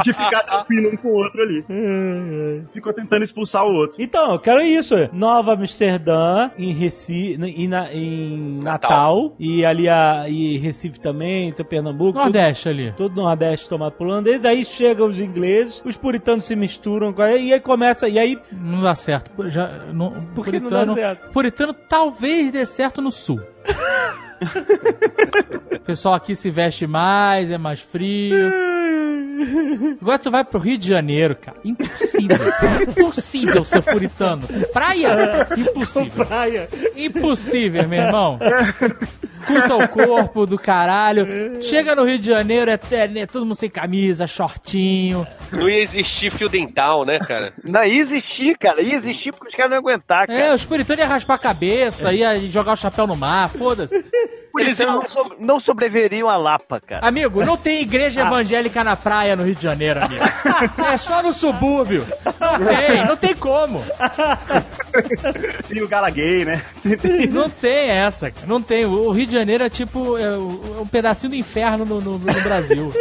de ficar tranquilo um com o outro ali. Ficou tentando expulsar o outro. Então, eu quero isso. Nova Amsterdã, em Recife, em, na- em Natal, Natal. e ali a, e Recife também, então Pernambuco. tudo- Nordeste ali. Todo Nordeste tomado por holandês, aí chegam os ingleses, os puritanos se misturam, com a- e aí começa, e aí Não dá certo. Já, não, Por que não dá certo? Puritano talvez dê certo no sul. o pessoal aqui se veste mais, é mais frio. Agora tu vai pro Rio de Janeiro, cara. Impossível. Impossível ser puritano. Praia? Impossível. praia. Impossível, meu irmão. Culta o corpo do caralho. Chega no Rio de Janeiro, é, é, é todo mundo sem camisa, shortinho. Não ia existir fio dental, né, cara? Não, ia existir, cara. Ia existir porque os caras não iam aguentar, cara. É, os puritanos iam raspar a cabeça, ia jogar o chapéu no mar, foda-se. Eles não, so- não sobreviveriam à Lapa, cara. Amigo, não tem igreja evangélica na praia no Rio de Janeiro, amigo. É só no subúrbio. Não tem, não tem como. E o gala gay, né? Não tem essa, cara. Não tem. O Rio de Janeiro é tipo é um pedacinho do inferno no, no- no Brasil.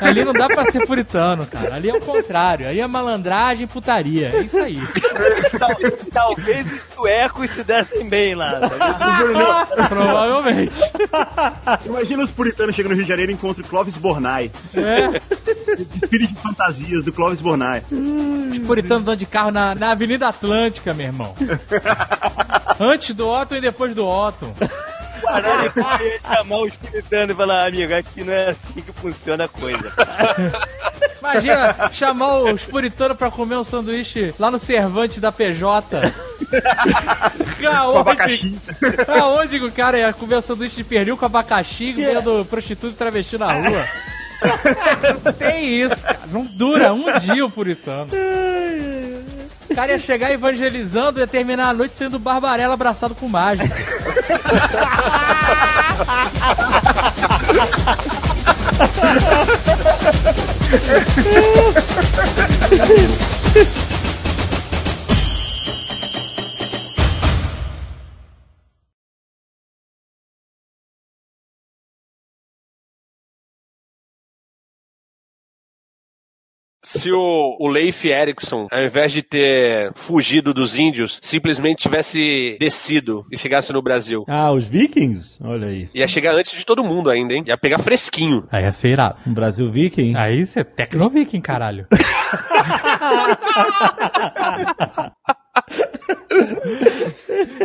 Ali não dá pra ser puritano, cara. Ali é o contrário. Ali é malandragem e putaria. É isso aí. Tal- Talvez os suecos se dessem bem lá. tá? Provavelmente. Imagina os puritanos chegando no Rio de Janeiro e encontram Clóvis Bornai. É. Filho de fantasias do Clóvis Bornai. Os puritanos andando de carro na, na Avenida Atlântica, meu irmão. Antes do Otton e depois do Otton. O Arara ia chamar os puritanos e falar, amigo, aqui não é assim que funciona a coisa. Imagina chamar os puritanos pra comer um sanduíche lá no Cervantes da PJ. Aonde, abacaxi. aonde que o cara ia comer um sanduíche de pernil com abacaxi vendo prostituta e travesti na rua? Não tem isso, cara. Não dura um dia o puritano. O cara ia chegar evangelizando e ia terminar a noite sendo Barbarella abraçado com mágico. Se o, o Leif Erikson, ao invés de ter fugido dos índios, simplesmente tivesse descido e chegasse no Brasil. Ah, os vikings? Olha aí. Ia chegar antes de todo mundo ainda, hein? Ia pegar fresquinho. Aí ia ser irado. Um Brasil viking? Aí você é tecno-viking, caralho.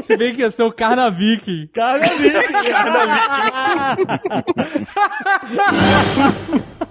Se bem que ia ser o Carnaviking. Carnaviking!